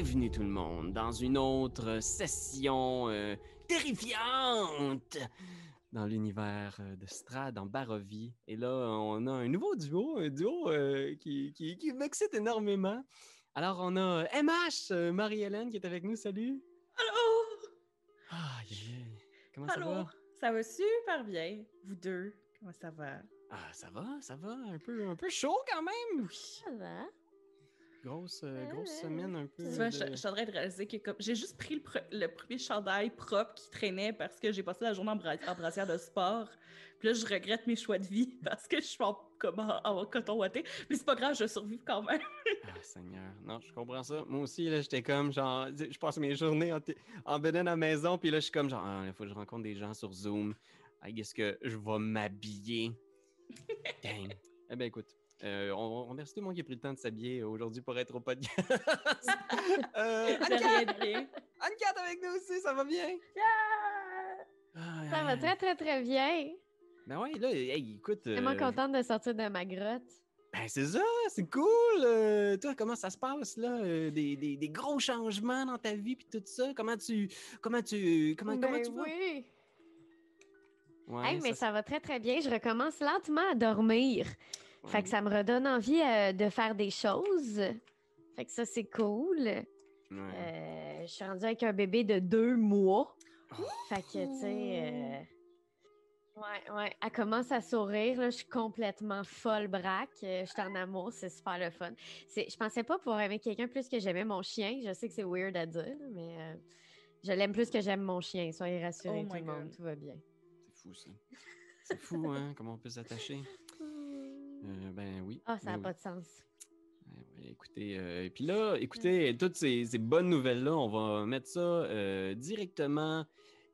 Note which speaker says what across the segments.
Speaker 1: Bienvenue tout le monde dans une autre session euh, terrifiante dans l'univers euh, de Strad en Barovie. Et là, on a un nouveau duo, un duo euh, qui, qui, qui m'excite énormément. Alors, on a MH, euh, Marie-Hélène, qui est avec nous. Salut!
Speaker 2: Allô?
Speaker 1: Ah, yeah. Comment ça
Speaker 2: Allô?
Speaker 1: va?
Speaker 2: Ça va super bien. Vous deux, comment ça va?
Speaker 1: Ah, ça va, ça va. Un peu, un peu chaud quand même.
Speaker 3: Ça va.
Speaker 1: Grosse, euh, grosse
Speaker 3: Euh,
Speaker 1: semaine un peu.
Speaker 2: Tu vois,
Speaker 1: de-
Speaker 2: je, je suis en train de réaliser que comme- j'ai juste pris le, pre- le premier chandail propre qui traînait parce que j'ai passé la journée en, bra- en brassière de sport. Puis là, je regrette mes choix de vie parce que je suis en, comme en, en coton ouaté. Mais c'est pas grave, je survive quand même.
Speaker 1: Ah, Seigneur. Non, je comprends ça. Moi aussi, là, j'étais comme, genre, je passe mes journées en, t- en à la maison, puis là, je suis comme, genre, Ah, il faut que je rencontre des gens sur Zoom. Guess que je vais m'habiller. Dang. Eh bien, écoute, euh, on, on remercie tout le monde qui a pris le temps de s'habiller aujourd'hui pour être au podcast. euh, Anne-Cat, avec nous aussi, ça va bien? Ah,
Speaker 3: Ça va très, très, très bien.
Speaker 1: Ben ouais, là, hey, écoute.
Speaker 3: Je suis tellement
Speaker 1: euh,
Speaker 3: contente de sortir de ma grotte.
Speaker 1: Ben, c'est ça, c'est cool. Euh, toi, comment ça se passe, là? Euh, des, des- des gros changements dans ta vie, puis tout ça? Comment tu. Comment tu. Comment, comment
Speaker 3: Ben
Speaker 1: tu vas?
Speaker 3: oui.
Speaker 1: Ouais,
Speaker 3: Hey, mais
Speaker 1: ça-
Speaker 3: ça va très, très bien. Je recommence lentement à dormir. Fait que ça me redonne envie euh, de faire des choses. Fait que ça, c'est cool.
Speaker 1: Ouais.
Speaker 3: Euh, je suis rendue avec un bébé de deux mois.
Speaker 1: Oh.
Speaker 3: Fait que, tu sais... euh, Ouais, ouais. Elle commence à sourire. Là. Je suis complètement folle braque. Je suis en amour. C'est super le fun. C'est... Je pensais pas pouvoir aimer quelqu'un plus que j'aimais mon chien. Je sais que c'est weird à dire, mais euh, je l'aime plus que j'aime mon chien. Soyez rassurés,
Speaker 2: Oh
Speaker 3: tout le monde. Tout va bien.
Speaker 1: C'est fou, ça. C'est fou, hein, comment on peut s'attacher. Euh, ben oui.
Speaker 3: Ah, ça n'a
Speaker 1: ben
Speaker 3: pas
Speaker 1: oui.
Speaker 3: de sens.
Speaker 1: Ouais, écoutez, euh, et puis là, écoutez, toutes ces, ces bonnes nouvelles-là, on va mettre ça euh, directement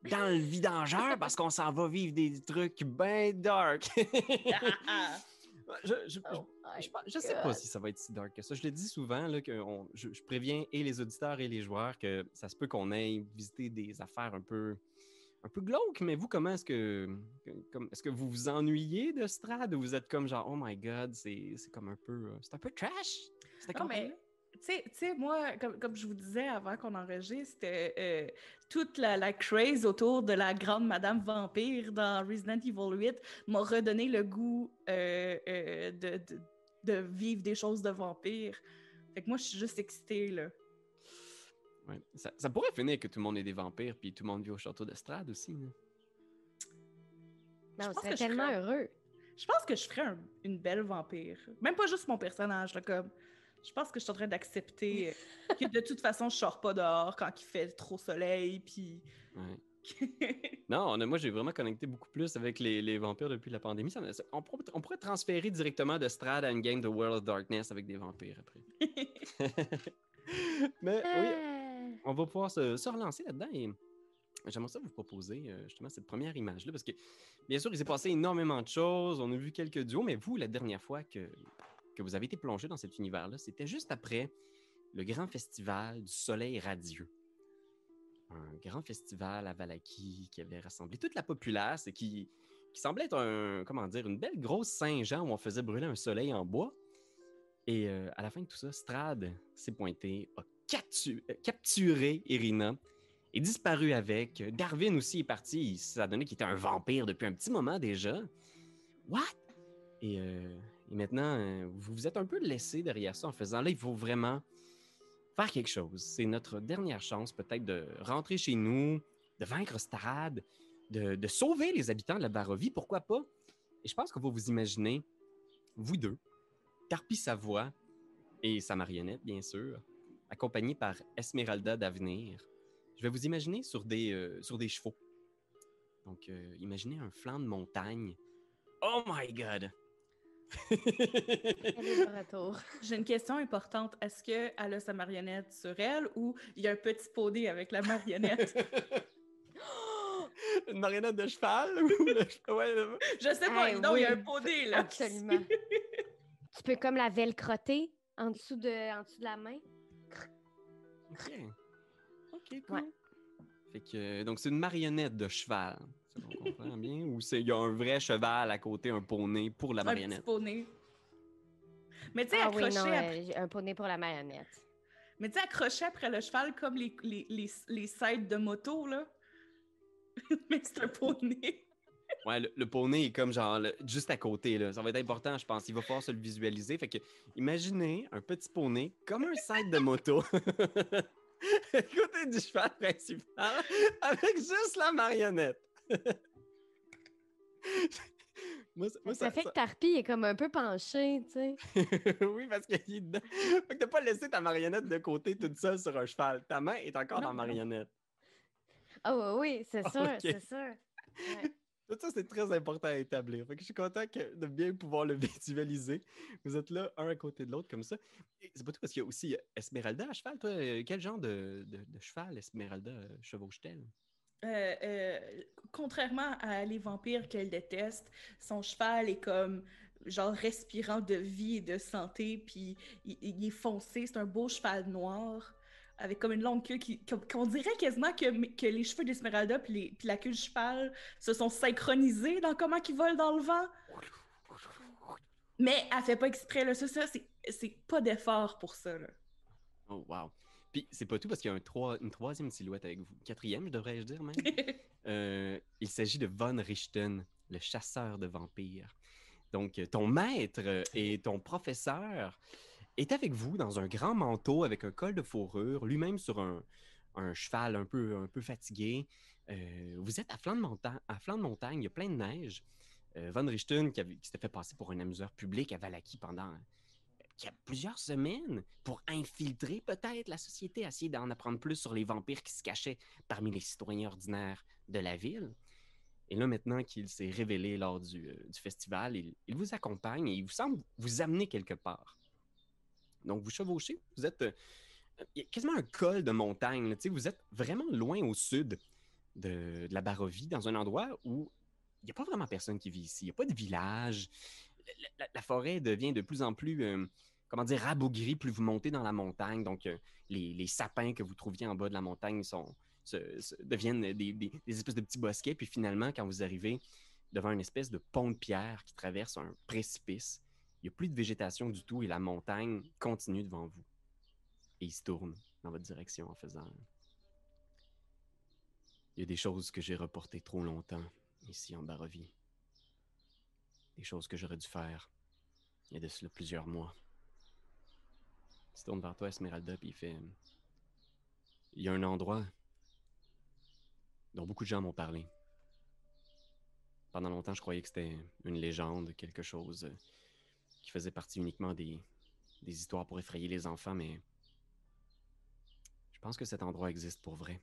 Speaker 1: dans le vidangeur parce qu'on s'en va vivre des trucs bien dark. Je, je-
Speaker 3: Oh
Speaker 1: Je, je sais pas si ça va être si dark que ça. Je le dis souvent, là, que on- je préviens et les auditeurs et les joueurs que ça se peut qu'on aille visiter des affaires un peu, un peu glauques. Mais vous, comment est-ce que, comme, est-ce que vous vous ennuyez de Strad ou vous êtes comme genre, oh my god, c'est c'est comme un peu, euh, c'est un peu trash? C'était
Speaker 2: Non, mais tu sais- moi, comme, comme je vous disais avant qu'on enregistre, euh, toute la, la craze autour de la grande Madame Vampire dans Resident Evil 8 m'a redonné le goût euh, euh, de, de, de vivre des choses de vampire. Fait que moi, je suis juste excitée, là.
Speaker 1: Ouais. Ça, ça pourrait finir que tout le monde est des vampires puis tout le monde vit au château de Strad aussi. là.
Speaker 2: Je
Speaker 3: on
Speaker 2: pense
Speaker 3: serait
Speaker 2: que je
Speaker 3: tellement
Speaker 2: ferais-
Speaker 3: heureux.
Speaker 2: Je pense que je ferais un- une belle vampire. Même pas juste mon personnage, là, comme... Je pense que je suis en train d'accepter que de toute façon, je sors pas dehors quand il fait trop soleil, puis...
Speaker 1: Ouais. Non, on a- moi j'ai vraiment connecté beaucoup plus avec les, les vampires depuis la pandémie. Ça on, pourrait, on pourrait transférer directement de Strad à une game de World of Darkness avec des vampires après. Mais oui. On va pouvoir se, relancer là-dedans et j'aimerais ça vous proposer euh, justement cette première image-là parce que bien sûr, il s'est passé énormément de choses. On a vu quelques duos, mais vous, la dernière fois que, vous avez été plongé dans cet univers-là, c'était juste après le grand festival du soleil radieux. Un grand festival à Valaki qui avait rassemblé toute la populace et qui, semblait être un, comment une belle grosse Saint-Jean où on faisait brûler un soleil en bois. Et euh, à la fin de tout ça, Strad s'est pointé, captu- euh, capturé Irina et disparu avec. Darwin aussi est parti. S'est donné qu'il était un vampire depuis un petit moment déjà. What? Et, euh, maintenant, euh, vous vous êtes un peu laissé derrière ça en faisant là, il faut vraiment faire quelque chose. C'est notre dernière chance peut-être de rentrer chez nous, de vaincre Strad, de, de sauver les habitants de la Barovie, pourquoi pas? Et je pense qu'on va vous imaginer, vous deux, Tarpi Savoie et sa marionnette, bien sûr, accompagnée par Esmeralda d'Avenir. Je vais vous imaginer sur des, euh, sur des chevaux. Donc, euh, imaginez un flanc de montagne. Oh my God!
Speaker 2: J'ai une question importante. Est-ce qu'elle a sa marionnette sur elle ou il y a un petit poney avec la marionnette?
Speaker 1: Une marionnette de cheval? ou le- ouais, le-
Speaker 2: Je sais pas.
Speaker 3: Hey,
Speaker 2: non, il y a un poney, là.
Speaker 3: Absolument. tu peux comme la velcrotter en dessous de, en dessous de la main?
Speaker 1: OK. OK, cool.
Speaker 3: Ouais.
Speaker 1: Fait que, donc, c'est une marionnette de cheval. Ça, on comprend bien? Ou c'est- il y a un vrai cheval à côté, un poney pour la
Speaker 2: Un petit
Speaker 1: marionnette?
Speaker 2: poney. Mais tu sais,
Speaker 3: Ah oui,
Speaker 2: accroché
Speaker 3: non,
Speaker 2: après-
Speaker 3: euh, un poney pour la marionnette.
Speaker 2: Mais tu sais, accroché après le cheval comme les, les, les, les sides de moto, là. Mais c'est un poney.
Speaker 1: Ouais, le, le poney est comme genre le- juste à côté. Là. Ça va être important, je pense. Il va falloir se le visualiser. Fait que imaginez un petit poney comme un side de moto. côté du cheval principal avec juste la marionnette. moi, ça- moi,
Speaker 3: Ça,
Speaker 1: ça-
Speaker 3: fait que Tarpi est comme un peu penché, tu sais.
Speaker 1: oui, parce qu'il est dedans. Fait que t'as pas laissé ta marionnette de côté toute seule sur un cheval. Ta main est encore
Speaker 2: Non,
Speaker 1: dans la marionnette.
Speaker 3: Ah oui, oui, c'est sûr, c'est sûr. Ouais.
Speaker 1: Tout ça, c'est très important à établir. Fait je suis content de bien pouvoir le visualiser. Vous êtes là, un à côté de l'autre, comme ça. C'est pas tout, parce qu'il y a aussi euh, Esmeralda à cheval. Toi, Euh, quel genre de, cheval Esmeralda euh, chevauche-t-elle?
Speaker 2: Contrairement à les vampires qu'elle déteste, son cheval est comme genre respirant de vie et de santé, puis il, il est foncé, c'est un beau cheval noir avec comme une longue queue qui qu'on dirait quasiment que, que les cheveux d'Esmeralda puis, les- puis la queue du cheval se sont synchronisés dans comment ils volent dans le vent. Mais elle fait pas exprès là, ça, ça c'est c'est pas d'effort pour ça là.
Speaker 1: Oh, wow. Puis c'est pas tout, parce qu'il y a un trois- une troisième silhouette avec vous. Quatrième, devrais-je dire même? Euh, il s'agit de Von Richten, le chasseur de vampires. Donc, ton maître et ton professeur est avec vous dans un grand manteau avec un col de fourrure, lui-même sur un, cheval un peu, fatigué. Euh, vous êtes à flanc, de montagne, il y a plein de neige. Euh, Von Richten, qui, avait- qui s'était fait passer pour un amuseur public à Valaki pendant a plusieurs semaines pour infiltrer peut-être la société, essayer d'en apprendre plus sur les vampires qui se cachaient parmi les citoyens ordinaires de la ville. Et là, maintenant qu'il s'est révélé lors du, euh, festival, il, il vous accompagne et il vous semble vous amener quelque part. Donc, vous chevauchez, vous êtes... euh, quasiment un col de montagne. vous êtes vraiment loin au sud de, la Barovie, dans un endroit où il n'y a pas vraiment personne qui vit ici. Il n'y a pas de village. La, forêt devient de plus en plus, euh, comment dire, rabougrie plus vous montez dans la montagne. Donc, euh, les, sapins que vous trouviez en bas de la montagne sont, deviennent des, des- des espèces de petits bosquets. Puis finalement, quand vous arrivez devant une espèce de pont de pierre qui traverse un précipice, il n'y a plus de végétation du tout et la montagne continue devant vous. Et il se tourne dans votre direction en faisant... Il y a des choses que j'ai reportées trop longtemps ici en Barovie. Des choses que j'aurais dû faire il y a de cela plusieurs mois. Il se tourne vers toi, Esmeralda, puis il fait... Il y a un endroit dont beaucoup de gens m'ont parlé. Pendant longtemps, je croyais que c'était une légende, quelque chose qui faisait partie uniquement des, histoires pour effrayer les enfants, mais je pense que cet endroit existe pour vrai.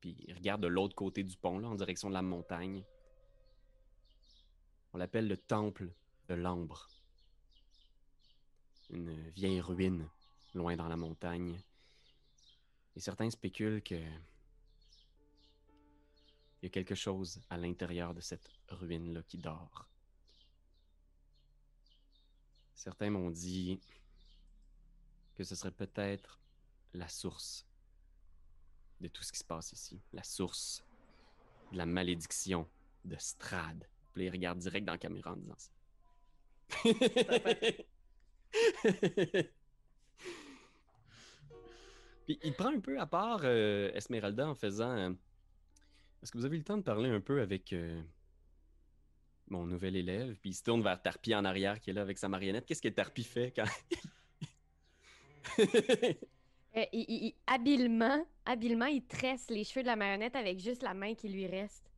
Speaker 1: Puis regarde de l'autre côté du pont, là, en direction de la montagne. On l'appelle le temple de l'ambre. Une vieille ruine, loin dans la montagne. Et certains spéculent que il y a quelque chose à l'intérieur de cette ruine-là qui dort. Certains m'ont dit que ce serait peut-être la source de tout ce qui se passe ici. La source de la malédiction de Strad. Puis il regarde direct dans la caméra en disant ça. Puis il prend un peu à part euh, Esmeralda en faisant. euh, Est-ce que vous avez eu le temps de parler un peu avec euh, mon nouvel élève? Puis il se tourne vers Tarpi en arrière qui est là avec sa marionnette. Qu'est-ce que Tarpi fait quand.
Speaker 3: Euh, il- il- il- habilement, habilement, il tresse les cheveux de la marionnette avec juste la main qui lui reste.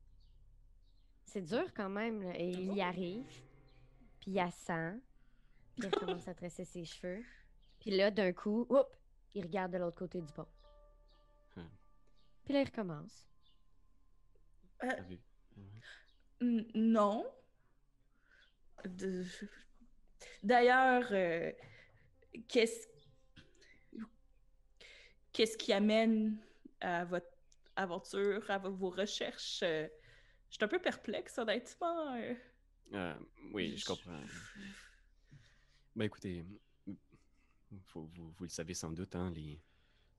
Speaker 3: C'est dur quand même, là. Et il y arrive, puis il sent, puis il commence à tresser ses cheveux. Puis là, d'un coup, oups, il regarde de l'autre côté du pont.
Speaker 1: Hmm.
Speaker 3: Puis là, il recommence.
Speaker 1: Avez-
Speaker 2: N- Non. D'ailleurs, euh, qu'est-ce qu'est-ce qui amène à votre aventure, à vo- vos recherches? euh, Je suis un peu perplexe, honnêtement. euh.
Speaker 1: Oui, je comprends. Ben écoutez, vous, vous le savez sans doute, hein, les,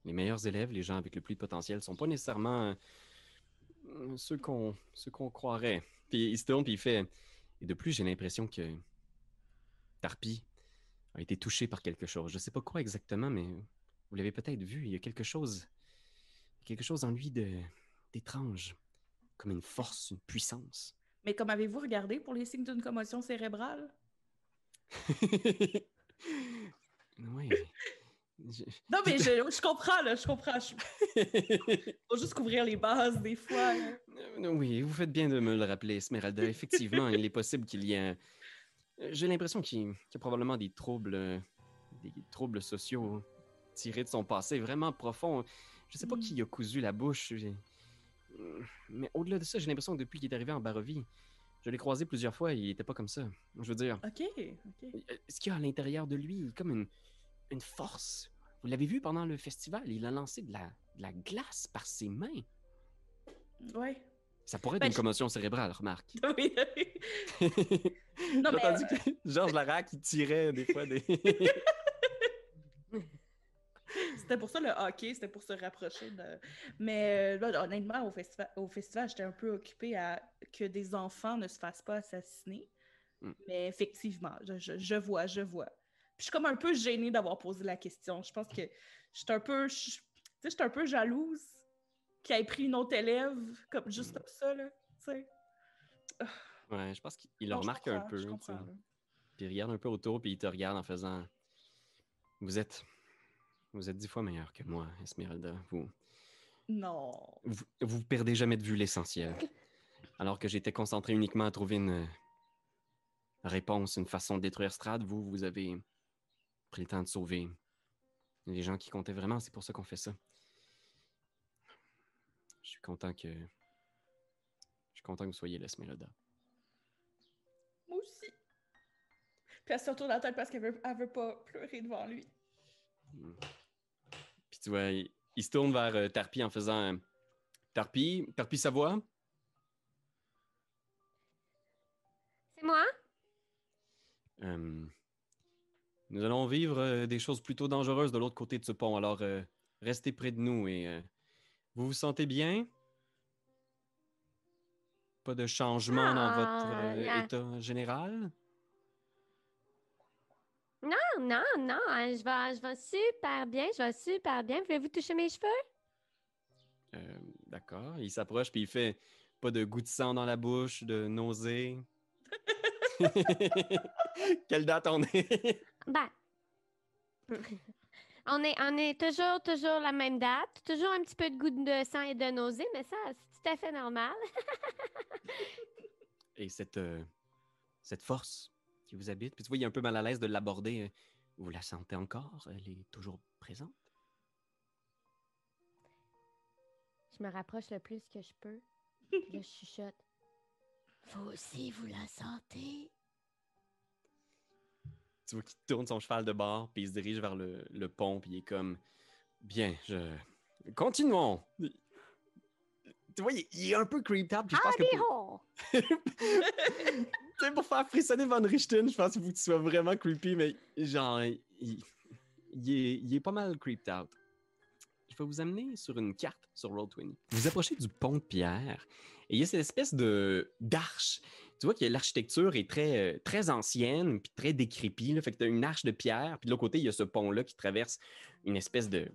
Speaker 1: les meilleurs élèves, les gens avec le plus de potentiel, sont pas nécessairement ceux qu'on ceux qu'on croirait. Puis il se tourne, puis il fait. Et de plus, j'ai l'impression que Tarpi a été touché par quelque chose. Je sais pas quoi exactement, mais vous l'avez peut-être vu, il y a quelque chose, quelque chose en lui d'étrange, comme une force, une puissance.
Speaker 2: Mais comme avez-vous regardé pour les signes d'une commotion cérébrale?
Speaker 1: oui.
Speaker 2: Non, mais je, je, comprends, là, je comprends. Il faut juste couvrir les bases des fois.
Speaker 1: Euh, oui, vous faites bien de me le rappeler, Esmeralda. Effectivement, il est possible qu'il y ait... Euh, j'ai l'impression qu'il y a probablement des troubles, euh, des troubles sociaux tirés de son passé vraiment profond. Je sais pas qui a cousu la bouche, mais au-delà de ça, j'ai l'impression que depuis qu'il est arrivé en Barovie, je l'ai croisé plusieurs fois et il était pas comme ça. Je veux dire.
Speaker 2: Ok, ok.
Speaker 1: Ce qu'il y a à l'intérieur de lui, comme une, une force. Vous l'avez vu pendant le festival, il a lancé de la, de la glace par ses mains.
Speaker 2: Ouais.
Speaker 1: Ça pourrait être
Speaker 2: Ben,
Speaker 1: une
Speaker 2: je-
Speaker 1: commotion cérébrale, remarque.
Speaker 2: Oui.
Speaker 1: J'ai
Speaker 2: Non, mais,
Speaker 1: entendu que Georges Larac, il tirait des fois des...
Speaker 2: C'était pour ça le hockey, c'était pour se rapprocher de. Mais euh, là, honnêtement, au festival, au festival j'étais un peu occupée à que des enfants ne se fassent pas assassiner.
Speaker 1: Mm.
Speaker 2: Mais effectivement, je, je- je vois, je vois. Puis je suis comme un peu gênée d'avoir posé la question. Je pense que je suis un peu. Je, suis un peu jalouse qu'il ait pris une autre élève comme juste
Speaker 1: Mm.
Speaker 2: comme ça, là. Tu sais.
Speaker 1: Ouais, je pense qu'il le remarque un peu. Puis il regarde un peu autour, puis il te regarde en faisant... Vous êtes... Vous êtes dix fois meilleur que moi, Esmeralda. Vous...
Speaker 2: Non.
Speaker 1: vous, vous perdez jamais de vue l'essentiel. Alors que j'étais concentré uniquement à trouver une euh, réponse, une façon de détruire Strad, vous, vous avez pris le temps de sauver les gens qui comptaient vraiment. C'est pour ça qu'on fait ça. Je suis content que. Je suis content que vous soyez là, Esmeralda.
Speaker 2: Moi aussi. Puis elle se retourne la tête parce qu'elle veut, elle veut pas pleurer devant lui.
Speaker 1: Hmm. Puis tu vois, il, il se tourne vers euh, Tarpi en faisant euh, Tarpi, Tarpi Savoie.
Speaker 3: C'est moi?
Speaker 1: Euh, nous allons vivre euh, des choses plutôt dangereuses de l'autre côté de ce pont, alors euh, restez près de nous et euh, vous vous sentez bien? Pas de changement dans votre
Speaker 3: Ah, là.
Speaker 1: état général?
Speaker 3: Non, non, non, hein, je vais, je vais super bien, je vais super bien. Voulez-vous toucher mes cheveux?
Speaker 1: D'accord. Il s'approche puis il fait pas de goût de sang dans la bouche, de nausée. Quelle date on est?
Speaker 3: Ben. on, est, on est toujours, toujours la même date. Toujours un petit peu de goût de sang et de nausée, mais ça, c'est tout à fait normal.
Speaker 1: Et cette, euh, cette force qui vous habite, puis tu vois, il est un peu mal à l'aise de l'aborder. euh, Vous la sentez encore? Elle est toujours présente?
Speaker 3: Je me rapproche le plus que je peux. Puis là, je chuchote. Vous aussi, vous la sentez?
Speaker 1: Tu vois qu'il tourne son cheval de bord, puis il se dirige vers le, le pont, puis il est comme Bien, je. Continuons! Tu vois, il, il est un peu creeped out, puis je pense que. Pour, tu sais, pour faire frissonner Van Richten, je pense que tu sois vraiment creepy, mais genre, il, il est, il est pas mal creeped out. Je vais vous amener sur une carte sur Roll20. Vous approchez du pont de pierre et il y a cette espèce de d'arche. Tu vois que l'architecture est très, euh, très ancienne puis très décrépie. Fait que tu as une arche de pierre, puis de l'autre côté, il y a ce pont-là qui traverse une espèce de,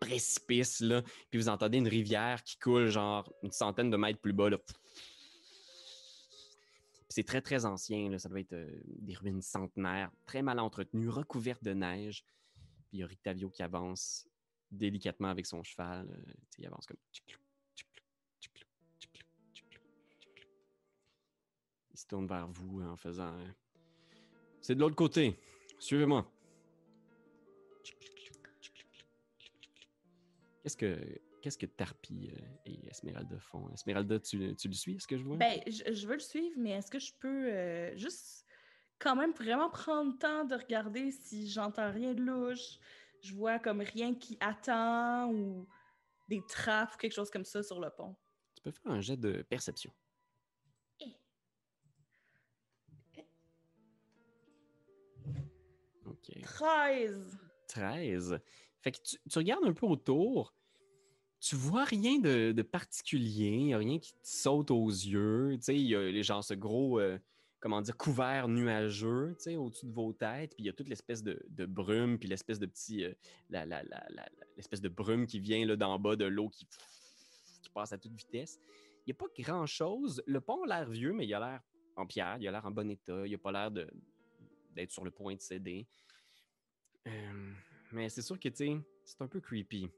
Speaker 1: précipice. Là. Puis vous entendez une rivière qui coule genre une centaine de mètres plus bas. Là. C'est très, très ancien. Là. Ça doit être euh, des ruines centenaires, très mal entretenues, recouvertes de neige. Puis il y a Rictavio qui avance délicatement avec son cheval. euh, il avance comme. Se tourne vers vous en faisant. euh, C'est de l'autre côté. Suivez-moi. Qu'est-ce que. Qu'est-ce que Tarpi euh, et Esmeralda font? Esmeralda, tu, tu le suis, est-ce que je vois?
Speaker 2: Ben, je, je veux le suivre, mais est-ce que je peux euh, juste quand même vraiment prendre le temps de regarder si j'entends rien de louche, je vois comme rien qui attend ou des trappes ou quelque chose comme ça sur le pont?
Speaker 1: Tu peux faire un jet de perception. OK.
Speaker 2: 13!
Speaker 1: 13. Fait que tu, tu regardes un peu autour, tu vois rien de, de particulier, il n'y a rien qui te saute aux yeux. Tu sais, il y a les gens, ce gros, euh, comment dire, couvert nuageux, tu sais, au-dessus de vos têtes, puis il y a toute l'espèce de, de brume, puis l'espèce de petit, euh, la- la- la- l'espèce de brume qui vient là d'en bas de l'eau qui, qui passe à toute vitesse. Il n'y a pas grand-chose. Le pont a l'air vieux, mais il a l'air en pierre, il a l'air en bon état, il a pas l'air de- d'être sur le point de céder. Mais c'est sûr que, tu c'est un peu creepy.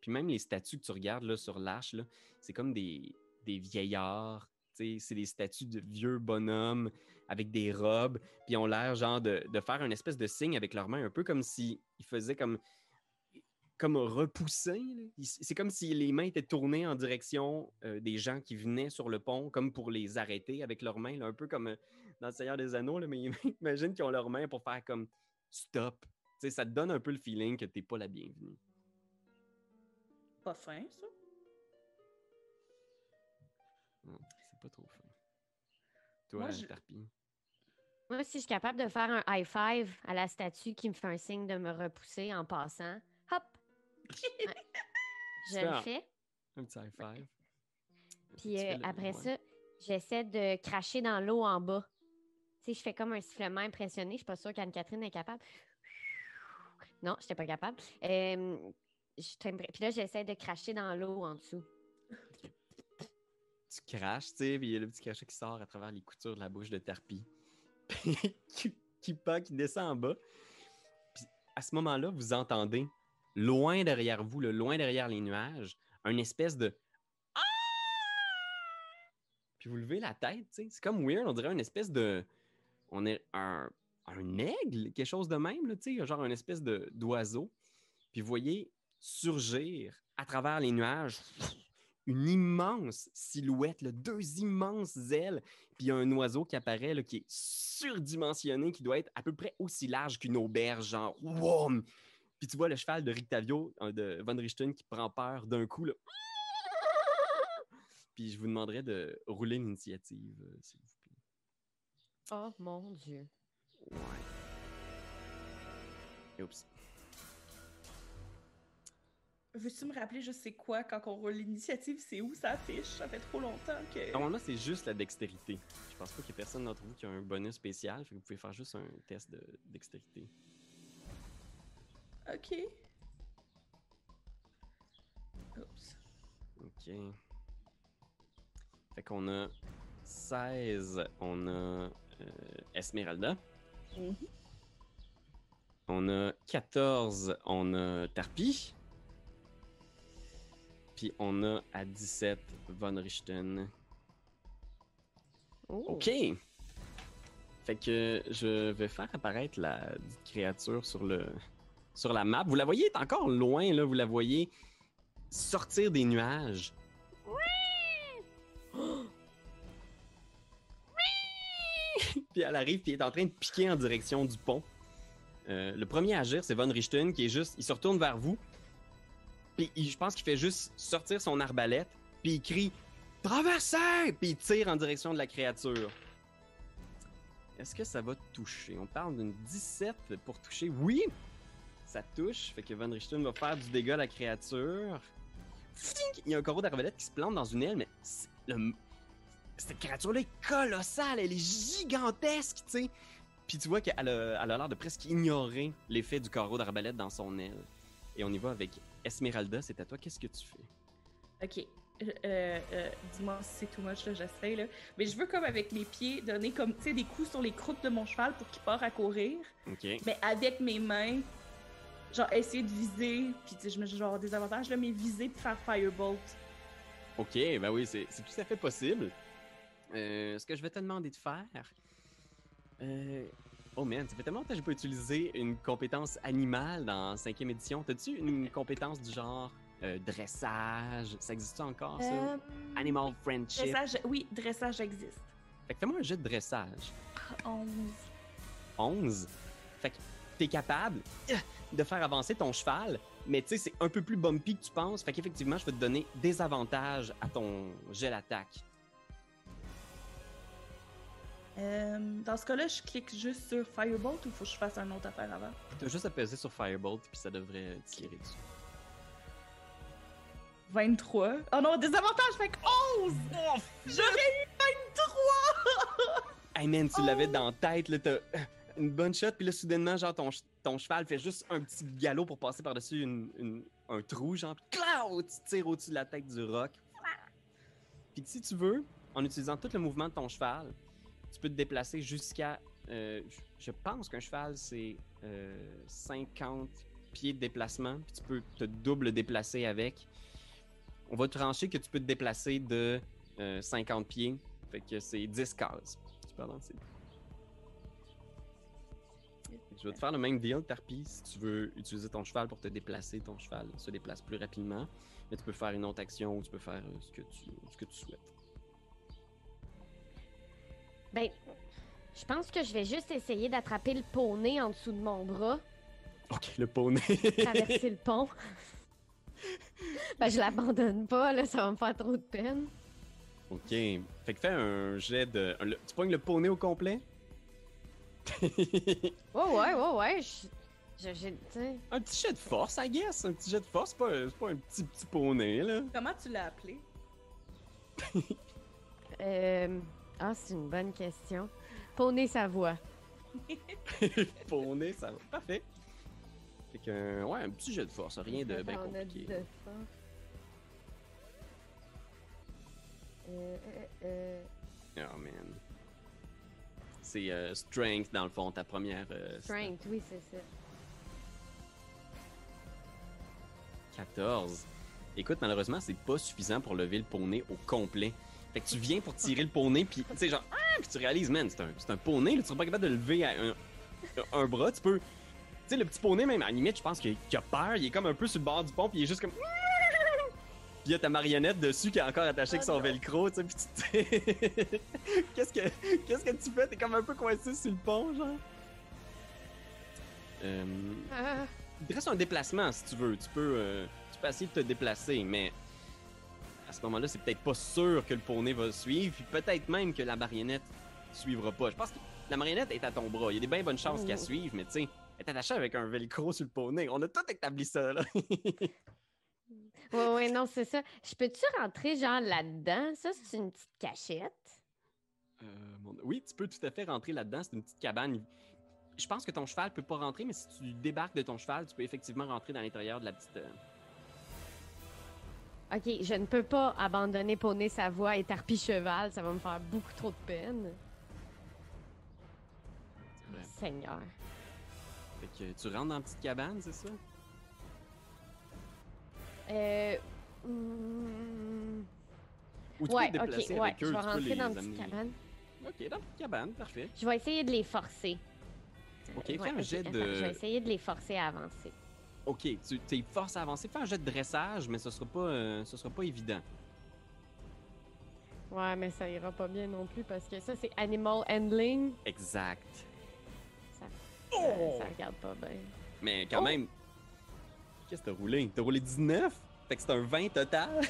Speaker 1: Puis même les statues que tu regardes là, sur l'arche, c'est comme des, des vieillards. C'est des statues de vieux bonhommes avec des robes. Puis ils ont l'air genre de, de faire une espèce de signe avec leurs mains, un peu comme s'ils faisaient comme, comme repousser. C'est comme si les mains étaient tournées en direction euh, des gens qui venaient sur le pont, comme pour les arrêter avec leurs mains, un peu comme euh, dans le Seigneur des Anneaux. Là, mais imagine qu'ils ont leurs mains pour faire comme stop. Sais, ça te donne un peu le feeling que t'es pas la bienvenue.
Speaker 2: Pas fin, ça.
Speaker 1: Non, c'est pas trop fin. Toi,
Speaker 2: Moi, je-.
Speaker 3: Moi, si je suis capable de faire un high five à la statue qui me fait un signe de me repousser en passant, hop! Je le fais.
Speaker 1: Un petit high five.
Speaker 3: Puis euh, après ça, j'essaie de cracher dans l'eau en bas. Tu sais, je fais comme un sifflement impressionné. Je suis pas sûre qu'Anne-Catherine est capable. Non, je n'étais pas capable. Puis là, j'essaie de cracher dans l'eau en dessous.
Speaker 1: tu craches, tu sais, puis il y a le petit crachat qui sort à travers les coutures de la bouche de Tarpi, puis qui, qui qui descend en bas. Puis à ce moment-là, vous entendez, loin derrière vous, le loin derrière les nuages, un espèce de Ah! Puis vous levez la tête, tu sais, c'est comme weird, on dirait une espèce de, on est un, un aigle, quelque chose de même, là, genre une espèce d'oiseau. Puis vous voyez surgir à travers les nuages une immense silhouette, deux immenses ailes, puis un oiseau qui apparaît là, qui est surdimensionné, qui doit être à peu près aussi large qu'une auberge, genre wow! Puis tu vois le cheval de Rictavio, euh, de Von Richten, qui prend peur d'un coup. Là. Puis je vous demanderais de rouler l'initiative, euh, s'il vous plaît.
Speaker 3: Oh mon Dieu.
Speaker 1: Ouais. Oups.
Speaker 2: Veux-tu me rappeler juste c'est quoi quand on roule l'initiative? C'est où ça affiche? Ça fait trop longtemps que.
Speaker 1: Normalement, c'est juste la dextérité. Je pense pas qu'il y ait personne d'entre vous qui a un bonus spécial, fait que vous pouvez faire juste un test de dextérité.
Speaker 2: Ok. Oups.
Speaker 1: OK. Fait qu'on a 16, on a euh, Esmeralda.
Speaker 2: Mhm.
Speaker 1: On a 14, on a Tarpi. Puis on a à 17 Von Richten.
Speaker 3: Oh.
Speaker 1: OK. Fait que je vais faire apparaître la créature sur le sur la map. Vous la voyez, est encore loin là, vous la voyez sortir des nuages. Puis elle arrive, puis est en train de piquer en direction du pont. Euh, le premier à agir, c'est Von Richten, qui est juste, il se retourne vers vous, puis je pense qu'il fait juste sortir son arbalète, puis il crie Traversez! Puis il tire en direction de la créature. Est-ce que ça va toucher? On parle d'une 17 pour toucher. Oui! Ça touche. Fait que Van Richten va faire du dégât à la créature. Il y a un carreau d'arbalète qui se plante dans une aile, mais le- cette créature-là est colossale. Elle est gigantesque, tu sais. Puis tu vois qu'elle a l'air de presque ignorer l'effet du carreau d'arbalète dans son aile. Et on y va avec Esmeralda. C'est à toi. Qu'est-ce que tu fais?
Speaker 2: Ok. Euh, euh, Dis-moi si c'est too much, là, j'essaie, là. Mais je veux, comme avec mes pieds, donner comme, tu sais, des coups sur les croûtes de mon cheval pour qu'il parte à courir.
Speaker 1: OK.
Speaker 2: Mais avec mes mains, genre, essayer de viser. Puis, tu sais, je me genre des avantages, là, mais viser puis faire Firebolt.
Speaker 1: OK, ben oui, c'est tout à fait possible. Euh, ce que je vais te demander de faire. Euh, Oh man, ça fait tellement longtemps que j'ai pas utilisé une compétence animale dans 5e édition. T'as-tu une compétence du genre euh, dressage? Ça existe encore, ça?
Speaker 2: Euh,
Speaker 1: Animal friendship.
Speaker 2: dressage, oui, dressage existe.
Speaker 1: Fait que fais-moi un jet de dressage.
Speaker 2: 11.
Speaker 1: 11. Fait que t'es capable euh, de faire avancer ton cheval, mais tu sais, c'est un peu plus bumpy que tu penses. Fait qu'effectivement, je vais te donner des avantages à ton jet d'attaque.
Speaker 2: Euh, dans ce cas-là, je clique juste sur Firebolt ou faut que je fasse un autre affaire avant?
Speaker 1: T'as juste à peser sur Firebolt, puis ça devrait tirer dessus.
Speaker 2: 23. Oh non, des avantages, fait que 11! J'aurais eu 23!
Speaker 1: Hey man, tu l'avais dans la tête, là, t'as une bonne shot, puis là, soudainement, genre, ton, ch- ton cheval fait juste un petit galop pour passer par-dessus une- une- un trou, genre, puis clau, tu tires au-dessus de la tête du roc. Puis que si tu veux, en utilisant tout le mouvement de ton cheval, tu peux te déplacer jusqu'à. euh, je- pense qu'un cheval, c'est euh, 50 pieds de déplacement, tu peux te double déplacer avec. On va trancher que tu peux te déplacer de euh, 50 pieds, fait que c'est 10 cases. Tu peux te faire le même deal, Tarpi, si tu veux utiliser ton cheval pour te déplacer, ton cheval se déplace plus rapidement. Mais tu peux faire une autre action ou tu peux faire euh, ce que tu souhaites.
Speaker 3: Ben, je pense que je vais juste essayer d'attraper le poney en dessous de mon bras,
Speaker 1: Ok, le poney.
Speaker 3: traverser le pont. ben, je l'abandonne pas, là, ça va me faire trop de peine.
Speaker 1: ok. Fait que fais un jet de. un- le- tu pognes le poney au complet?
Speaker 3: Ouais, ouais, ouais, ouais. Je,
Speaker 1: un petit jet de force, I guess. Un petit jet de force, c'est pas, c'est pas un petit petit poney, là.
Speaker 2: Comment tu l'as appelé?
Speaker 3: Euh... Ah, c'est une bonne question. Poney sa voix.
Speaker 1: poney, va. Parfait. Fait que, euh, ouais, un petit jet de force, rien de bien
Speaker 3: Attends, on a
Speaker 1: compliqué.
Speaker 3: de force. Euh, euh, euh,
Speaker 1: Oh man. C'est strength dans le fond, ta première.
Speaker 3: Strength, oui, c'est ça.
Speaker 1: 14. Écoute, malheureusement, c'est pas suffisant pour lever le poney au complet. Fait que tu viens pour tirer le poney, puis tu sais, genre, ah, puis tu réalises, man, c'est un, c'est un poney, là, tu seras pas capable de lever à un, un bras. Tu peux. Tu sais, le petit poney, même, à la limite, je pense qu'il qu'il a peur, il est comme un peu sur le bord du pont, puis il est juste comme. Puis il y a ta marionnette dessus qui est encore attachée avec
Speaker 3: Oh
Speaker 1: son velcro, tu sais, puis tu Qu'est-ce que Qu'est-ce que tu fais? T'es comme un peu coincé sur le pont, genre. Euh,
Speaker 3: Ah,
Speaker 1: il te reste un déplacement si tu veux. Tu peux, euh, tu peux essayer de te déplacer, mais à ce moment-là, c'est peut-être pas sûr que le poney va suivre, puis peut-être même que la marionnette suivra pas. Je pense que la marionnette est à ton bras. Il y a des bien bonnes chances qu'elle suive, mais tu sais, elle est attachée avec un velcro sur le poney. On a tout établi ça, là.
Speaker 3: ouais, ouais, non, c'est ça. Je peux-tu rentrer, genre, là-dedans? Ça, c'est une petite cachette.
Speaker 1: Euh, mon- Oui, tu peux tout à fait rentrer là-dedans. C'est une petite cabane. Je pense que ton cheval peut pas rentrer, mais si tu débarques de ton cheval, tu peux effectivement rentrer dans l'intérieur de la petite. euh,
Speaker 3: Ok, je ne peux pas abandonner Poney sa voix et Tarpi cheval. Ça va me faire beaucoup trop de peine. Seigneur.
Speaker 1: Fait que tu rentres dans la petite cabane, c'est ça?
Speaker 3: Euh.
Speaker 1: Ou tu
Speaker 3: Ouais,
Speaker 1: peux te
Speaker 3: ok,
Speaker 1: déplacer
Speaker 3: ouais.
Speaker 1: avec
Speaker 3: Je
Speaker 1: eux,
Speaker 3: vais rentrer dans la petite cabane.
Speaker 1: Ok, dans la petite cabane, parfait.
Speaker 3: Je vais essayer de les forcer.
Speaker 1: Ok,
Speaker 3: Ouais,
Speaker 1: fais un jet de-
Speaker 3: Je vais essayer de les forcer à avancer.
Speaker 1: Ok, tu t'es force à avancer. Fais un jet de dressage, mais ce sera pas, euh, ce sera pas évident.
Speaker 3: Ouais, mais ça ira pas bien non plus parce que ça, c'est Animal Handling.
Speaker 1: Exact.
Speaker 3: Ça,
Speaker 1: Oh!
Speaker 3: ça regarde pas bien.
Speaker 1: Mais quand
Speaker 3: Oh!
Speaker 1: même. Qu'est-ce que t'as roulé? T'as roulé 19? Fait que c'est un 20 total?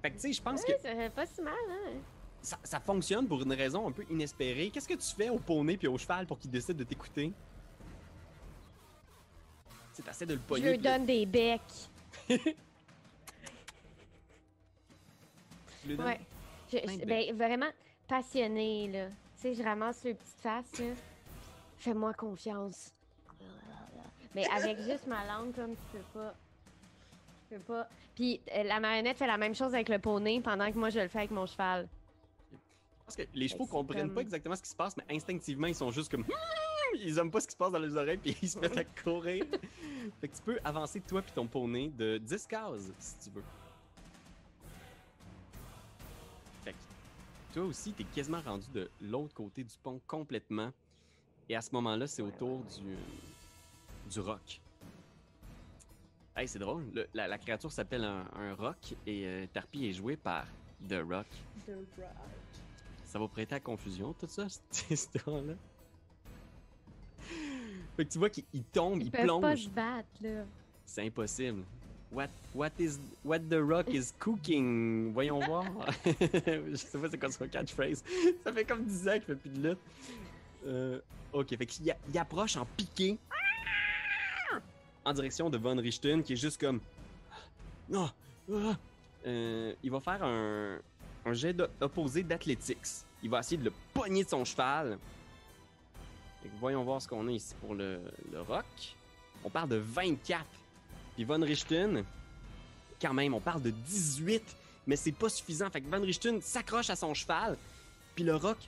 Speaker 1: fait que tu sais, je pense que
Speaker 3: Ouais, ça fait pas si mal, hein?
Speaker 1: ça, ça fonctionne pour une raison un peu inespérée. Qu'est-ce que tu fais au poney puis au cheval pour qu'il décide de t'écouter? Tu essaies de le
Speaker 3: Je
Speaker 1: pogner.
Speaker 3: lui
Speaker 1: puis là,
Speaker 3: donne des becs.
Speaker 1: lui donnes-
Speaker 3: Ouais. Je- je- ben, vraiment passionné, là. Tu sais, je ramasse le petite face, là. Fais-moi confiance. Mais avec juste ma langue, comme tu peux pas. Tu peux pas. Puis euh, la marionnette fait la même chose avec le poney pendant que moi je le fais avec mon cheval.
Speaker 1: Je pense que les chevaux comprennent
Speaker 3: comme-
Speaker 1: pas exactement ce qui se passe, mais instinctivement, ils sont juste comme. Ils aiment pas ce qui se passe dans les oreilles, puis ils se mettent à courir. fait que tu peux avancer toi puis ton poney de 10 cases, si tu veux. Fait que toi aussi, t'es quasiment rendu de l'autre côté du pont complètement. Et à ce moment-là, c'est au
Speaker 3: Ouais,
Speaker 1: tour
Speaker 3: ouais, ouais.
Speaker 1: du, du roc. Hey, c'est drôle. le- la, la créature s'appelle un, un roc et euh, Tarpi est joué par The Rock.
Speaker 2: The Rock.
Speaker 1: Ça va prêter à confusion, tout ça, cette histoire-là? Fait que tu vois qu'il il tombe,
Speaker 3: Ils
Speaker 1: il
Speaker 3: peuvent pas
Speaker 1: plonge.
Speaker 3: se battre, là.
Speaker 1: C'est impossible. What, what is what the rock is cooking? Voyons voir. Je sais pas c'est quoi son catchphrase. Ça fait comme 10 ans qu'il fait plus de lutte. Euh, ok, fait qu'il a- il approche en piqué en direction de Von Richten qui est juste comme. Non! ah. Euh, il va faire un, un jet d'o- opposé d'athlétiques. il va essayer de le pogner de son cheval. Voyons voir ce qu'on a ici pour le, le rock. On parle de 24. Puis Von Richten, quand même, on parle de 18, mais c'est pas suffisant. Fait que Von Richten s'accroche à son cheval, puis le rock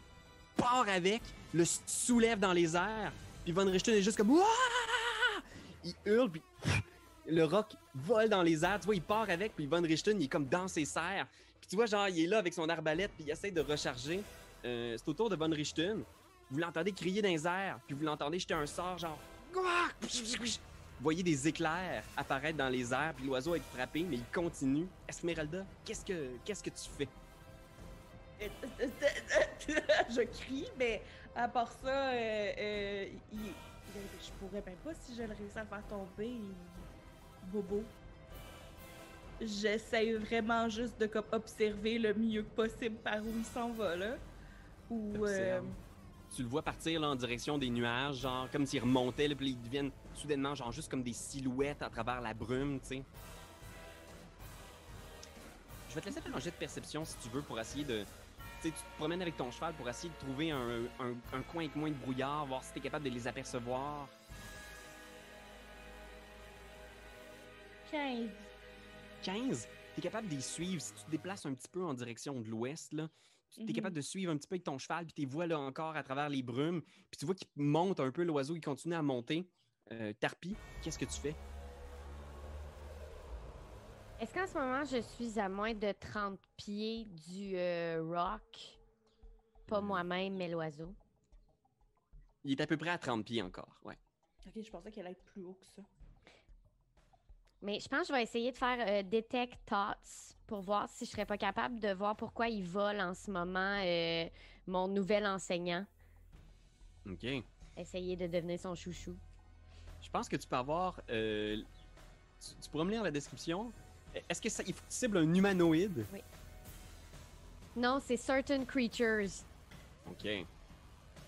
Speaker 1: part avec, le soulève dans les airs, puis Von Richten est juste comme! Il hurle, puis le rock vole dans les airs. Tu vois, il part avec, puis Von Richten, il est comme dans ses serres. Puis tu vois, genre, il est là avec son arbalète, puis il essaie de recharger. Euh, c'est au tour de Von Richten. Vous l'entendez crier dans les airs, puis vous l'entendez jeter un sort, genre. Vous voyez des éclairs apparaître dans les airs, puis l'oiseau être frappé, mais il continue. Esmeralda, qu'est-ce que qu'est-ce que tu fais?
Speaker 2: je crie, mais à part ça, euh, euh, il- je pourrais même pas si je le réussis à le faire tomber. il- Bobo. J'essaie vraiment juste de comme, observer le mieux possible par où il s'en va, là. Ou. euh.
Speaker 1: Tu le vois partir là, en direction des nuages, genre comme s'il remontait, là, puis ils deviennent soudainement genre juste comme des silhouettes à travers la brume, tu sais. Je vais te laisser faire un jet de perception si tu veux pour essayer de. Tu sais, tu te promènes avec ton cheval pour essayer de trouver un, un- un coin avec moins de brouillard, voir si tu es capable de les apercevoir.
Speaker 2: 15.
Speaker 1: 15, tu es capable de les suivre. Si tu te déplaces un petit peu en direction de l'ouest, là, tu es capable de suivre un petit peu avec ton cheval, puis tu vois là encore à travers les brumes, puis tu vois qu'il monte un peu, l'oiseau, il continue à monter. Euh, Tarpi, qu'est-ce que tu fais?
Speaker 3: Est-ce qu'en ce moment, je suis à moins de 30 pieds du euh, rock? Pas
Speaker 1: Hmm.
Speaker 3: moi-même, mais l'oiseau.
Speaker 1: Il est à peu près à 30 pieds encore, ouais.
Speaker 2: Ok, je pensais qu'elle allait être plus haut que ça.
Speaker 3: Mais je pense que je vais essayer de faire euh, Detect Thoughts pour voir si je serais pas capable de voir pourquoi il vole en ce moment euh, mon nouvel enseignant.
Speaker 1: OK.
Speaker 3: Essayer de devenir son chouchou.
Speaker 1: Je pense que tu peux avoir... euh, tu, tu pourrais me lire la description? Est-ce que ça, il faut que tu cibles un humanoïde?
Speaker 3: Non, c'est Certain Creatures.
Speaker 1: OK.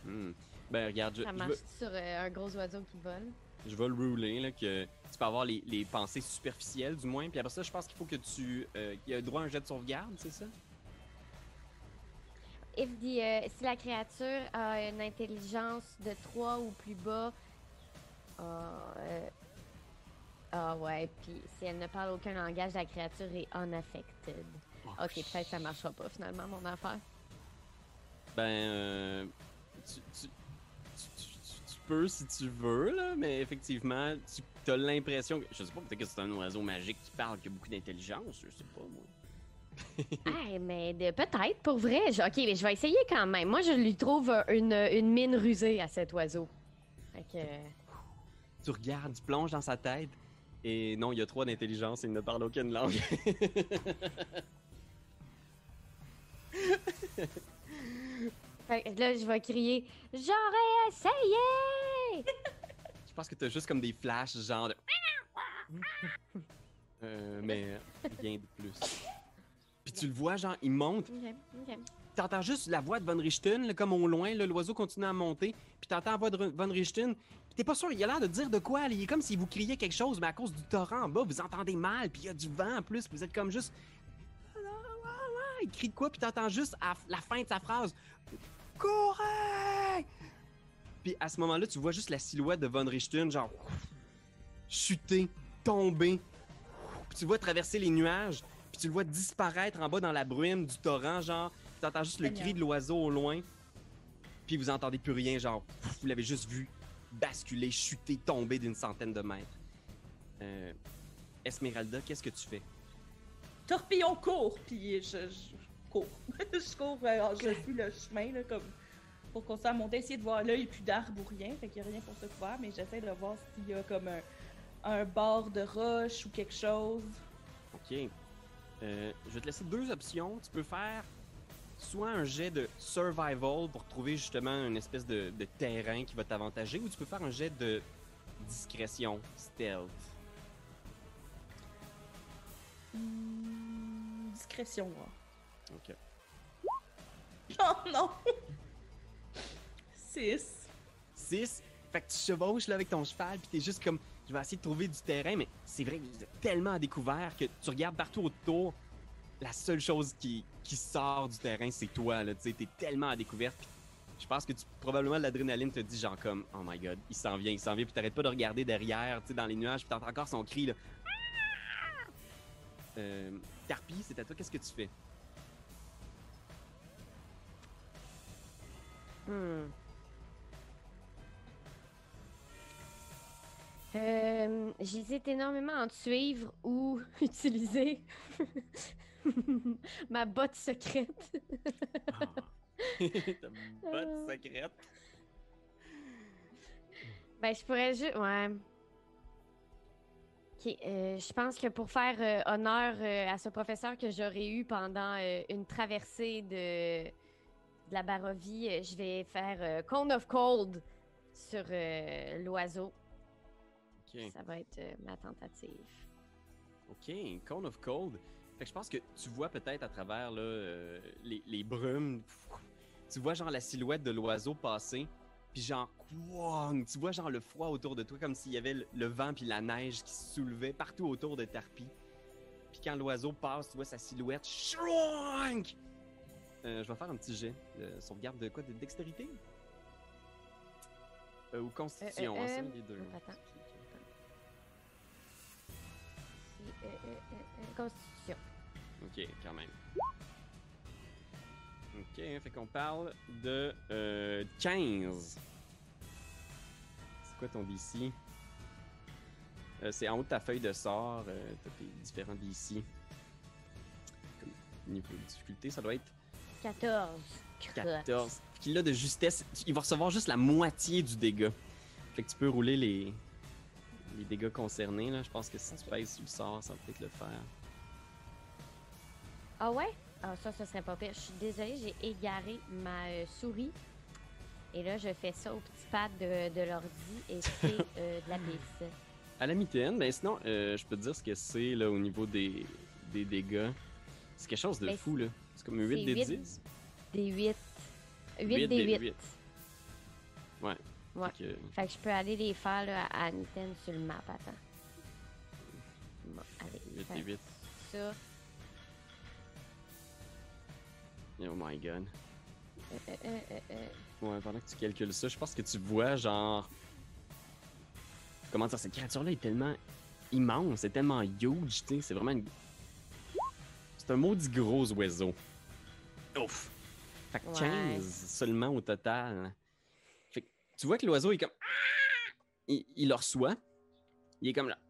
Speaker 1: Hmm. Ben, regarde, je,
Speaker 3: Ça
Speaker 1: je
Speaker 3: marche sur un gros oiseau qui vole.
Speaker 1: je vais le rouler, là, que tu peux avoir les, les pensées superficielles, du moins. Puis après ça, je pense qu'il faut que tu... Euh, il y a droit à un jet de sauvegarde, c'est ça?
Speaker 3: If the, euh, si la créature a une intelligence de 3 ou plus bas, ah, ah ouais, puis si elle ne parle aucun langage, la créature est unaffected.
Speaker 1: Oh,
Speaker 3: Ok, peut-être que ça marchera pas finalement mon affaire.
Speaker 1: Ben, euh, tu, tu- tu- tu- tu- tu peux si tu veux, là, mais effectivement, tu as l'impression que. Je sais pas, peut-être que c'est un oiseau magique qui parle, qui a beaucoup d'intelligence, je sais pas, moi.
Speaker 3: Ah, mais peut-être pour vrai. Je- ok, mais je vais essayer quand même. Moi, je lui trouve une, une mine rusée à cet oiseau. Fait que, euh,
Speaker 1: Tu regardes, tu plonges dans sa tête, et non, il y a trois d'intelligence il ne parle aucune langue.
Speaker 3: fait que là, je vais crier J'aurais essayé!
Speaker 1: Je pense que tu as juste comme des flashs, genre de. Euh, mais rien de plus. Puis tu le vois, genre, il monte,
Speaker 3: Ok, ok.
Speaker 1: T'entends juste la voix de Von Richten, là, comme au loin, là, l'oiseau continue à monter, puis t'entends la voix de Von Richten, puis t'es pas sûr, il a l'air de dire de quoi, là, il est comme si vous criez quelque chose, mais à cause du torrent en bas, vous entendez mal, puis il y a du vent en plus, puis vous êtes comme juste... Il crie de quoi, puis t'entends juste à la fin de sa phrase « Courez! » Puis à ce moment-là, tu vois juste la silhouette de Von Richten, genre chuter, tomber, puis tu vois traverser les nuages, puis tu le vois disparaître en bas dans la brume du torrent, genre tu entends juste le cri de l'oiseau au loin, puis vous entendez plus rien, genre, vous l'avez juste vu basculer, chuter, tomber d'une centaine de mètres. Euh, Esmeralda, qu'est-ce que tu fais?
Speaker 2: Torpillon court, puis je, je cours. je cours, euh, je suis le chemin, là, comme pour continuer à monter, essayer de voir là, il n'y a plus d'arbre ou rien, fait qu'il n'y a rien pour se couvrir, mais j'essaie de voir s'il y a comme un, un bord de roche ou quelque chose.
Speaker 1: Ok. Euh, je vais te laisser deux options. Tu peux faire soit un jet de survival pour trouver justement une espèce de, de terrain qui va t'avantager, ou tu peux faire un jet de discrétion, stealth.
Speaker 2: Discrétion, là.
Speaker 1: Ok.
Speaker 2: Oh non! 6.
Speaker 1: 6. Fait que tu chevauches là avec ton cheval, puis t'es juste comme, je vais essayer de trouver du terrain, mais c'est vrai que vous êtes tellement à découvert que tu regardes partout autour, la seule chose qui, qui sort du terrain, c'est toi. Tu sais, t'es tellement à découverte. puis Je pense que tu, probablement l'adrénaline te dit genre comme Oh my god, il s'en vient, il s'en vient, puis t'arrêtes pas de regarder derrière, tu sais, dans les nuages, puis t'entends encore son cri là. Euh, Carpi, c'est à toi, qu'est-ce que tu fais?
Speaker 3: Hmm. Euh, J'hésite énormément entre suivre ou utiliser ma botte secrète.
Speaker 1: Ah. Ta botte
Speaker 3: Euh.
Speaker 1: secrète.
Speaker 3: Ben, je pourrais juste. Ouais. Ok, euh, je pense que pour faire euh, honneur euh, à ce professeur que j'aurais eu pendant une traversée de, de la Barovie, je vais faire Cone of Cold sur l'oiseau. Ça va être euh, ma tentative.
Speaker 1: OK, Cone of Cold. Fait que je pense que tu vois peut-être à travers là, euh, les, les brumes, tu vois genre la silhouette de l'oiseau passer, puis genre, tu vois genre le froid autour de toi, comme s'il y avait le, le vent puis la neige qui se soulevait partout autour de Tarpi. Puis quand l'oiseau passe, tu vois sa silhouette, shrunk! Euh, je vais faire un petit jet. de sauvegarde de quoi? De dextérité? Euh, ou constitution,
Speaker 3: Euh,
Speaker 1: hein,
Speaker 3: euh,
Speaker 1: un des deux.
Speaker 3: attends. Constitution.
Speaker 1: Ok, quand même. Ok, fait qu'on parle de euh, 15. C'est quoi ton DC? Euh, c'est en haut de ta feuille de sort. Euh, T'as tes différents DC. Comme niveau de difficulté, ça doit être
Speaker 3: 14. Crotte.
Speaker 1: 14. Puis là, de justesse, il va recevoir juste la moitié du dégât. Fait que tu peux rouler les, les dégâts concernés. Là. Je pense que si tu pèses sur le sort, ça va peut-être le faire.
Speaker 3: Ah ouais? Ah, ça, ce serait pas pire. Je suis désolée, j'ai égaré ma euh, souris. Et là, je fais ça au petit pad de, de l'ordi et c'est euh, de la pisse.
Speaker 1: À la mitaine, ben sinon, euh, je peux te dire ce que c'est là au niveau des, des dégâts. C'est quelque chose de
Speaker 3: Ben,
Speaker 1: fou là. C'est comme 8
Speaker 3: c'est
Speaker 1: des
Speaker 3: huit
Speaker 1: 10.
Speaker 3: Des 8. 8
Speaker 1: Huit
Speaker 3: des
Speaker 1: des
Speaker 3: 8.
Speaker 1: huit. Ouais.
Speaker 3: Ouais.
Speaker 1: Fait que-
Speaker 3: Fait que je peux aller les faire là, à Niten sur le map. Attends. Bon, allez.
Speaker 1: Huit
Speaker 3: faire
Speaker 1: des huit.
Speaker 3: Ça.
Speaker 1: Oh my god.
Speaker 3: Euh, euh, euh, euh, euh.
Speaker 1: Ouais, pendant que tu calcules ça, je pense que tu vois genre. Comment dire, cette créature-là est tellement immense, c'est tellement huge, tu sais, c'est vraiment une. C'est un maudit gros oiseau. Ouf! Fait que
Speaker 3: Ouais.
Speaker 1: 15 seulement au total. Tu vois que l'oiseau est comme. Il, il le reçoit. Il est comme là.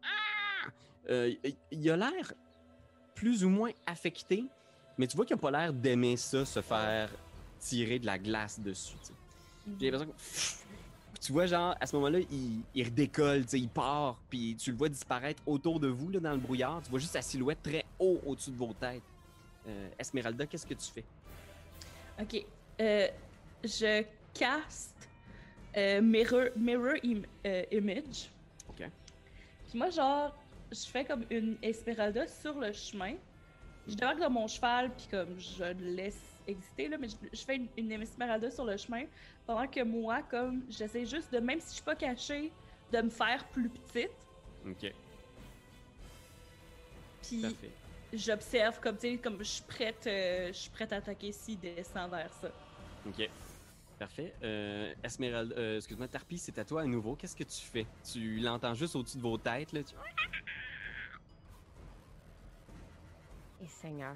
Speaker 1: Euh, il- a l'air plus ou moins affecté, mais tu vois qu'il a pas l'air d'aimer ça, se faire tirer de la glace dessus. J'ai l'impression que tu vois genre à ce moment-là, il, il redécolle, il part, puis tu le vois disparaître autour de vous là, dans le brouillard. Tu vois juste sa silhouette très haut au-dessus de vos têtes. Euh, Esmeralda, qu'est-ce que tu fais?
Speaker 2: Ok. Euh, je caste euh, Mirror, mirror im- euh, Image.
Speaker 1: Ok.
Speaker 2: Puis moi, genre, je fais comme une Esmeralda sur le chemin. Je débarque dans mon cheval, puis comme je le laisse exister, là, mais je, je fais une, une Esmeralda sur le chemin. Pendant que moi, comme, j'essaie juste de, même si je suis pas cachée, de me faire plus petite.
Speaker 1: Ok,
Speaker 2: Puis j'observe comme, tu sais, comme je suis prête, euh, je suis prête à attaquer s'il descend vers ça.
Speaker 1: Ok, parfait. Euh, Esmeralda, euh, excuse-moi, Tarpi, c'est à toi à nouveau. Qu'est-ce que tu fais? Tu l'entends juste au-dessus de vos têtes, là. tu-
Speaker 3: Et Seigneur.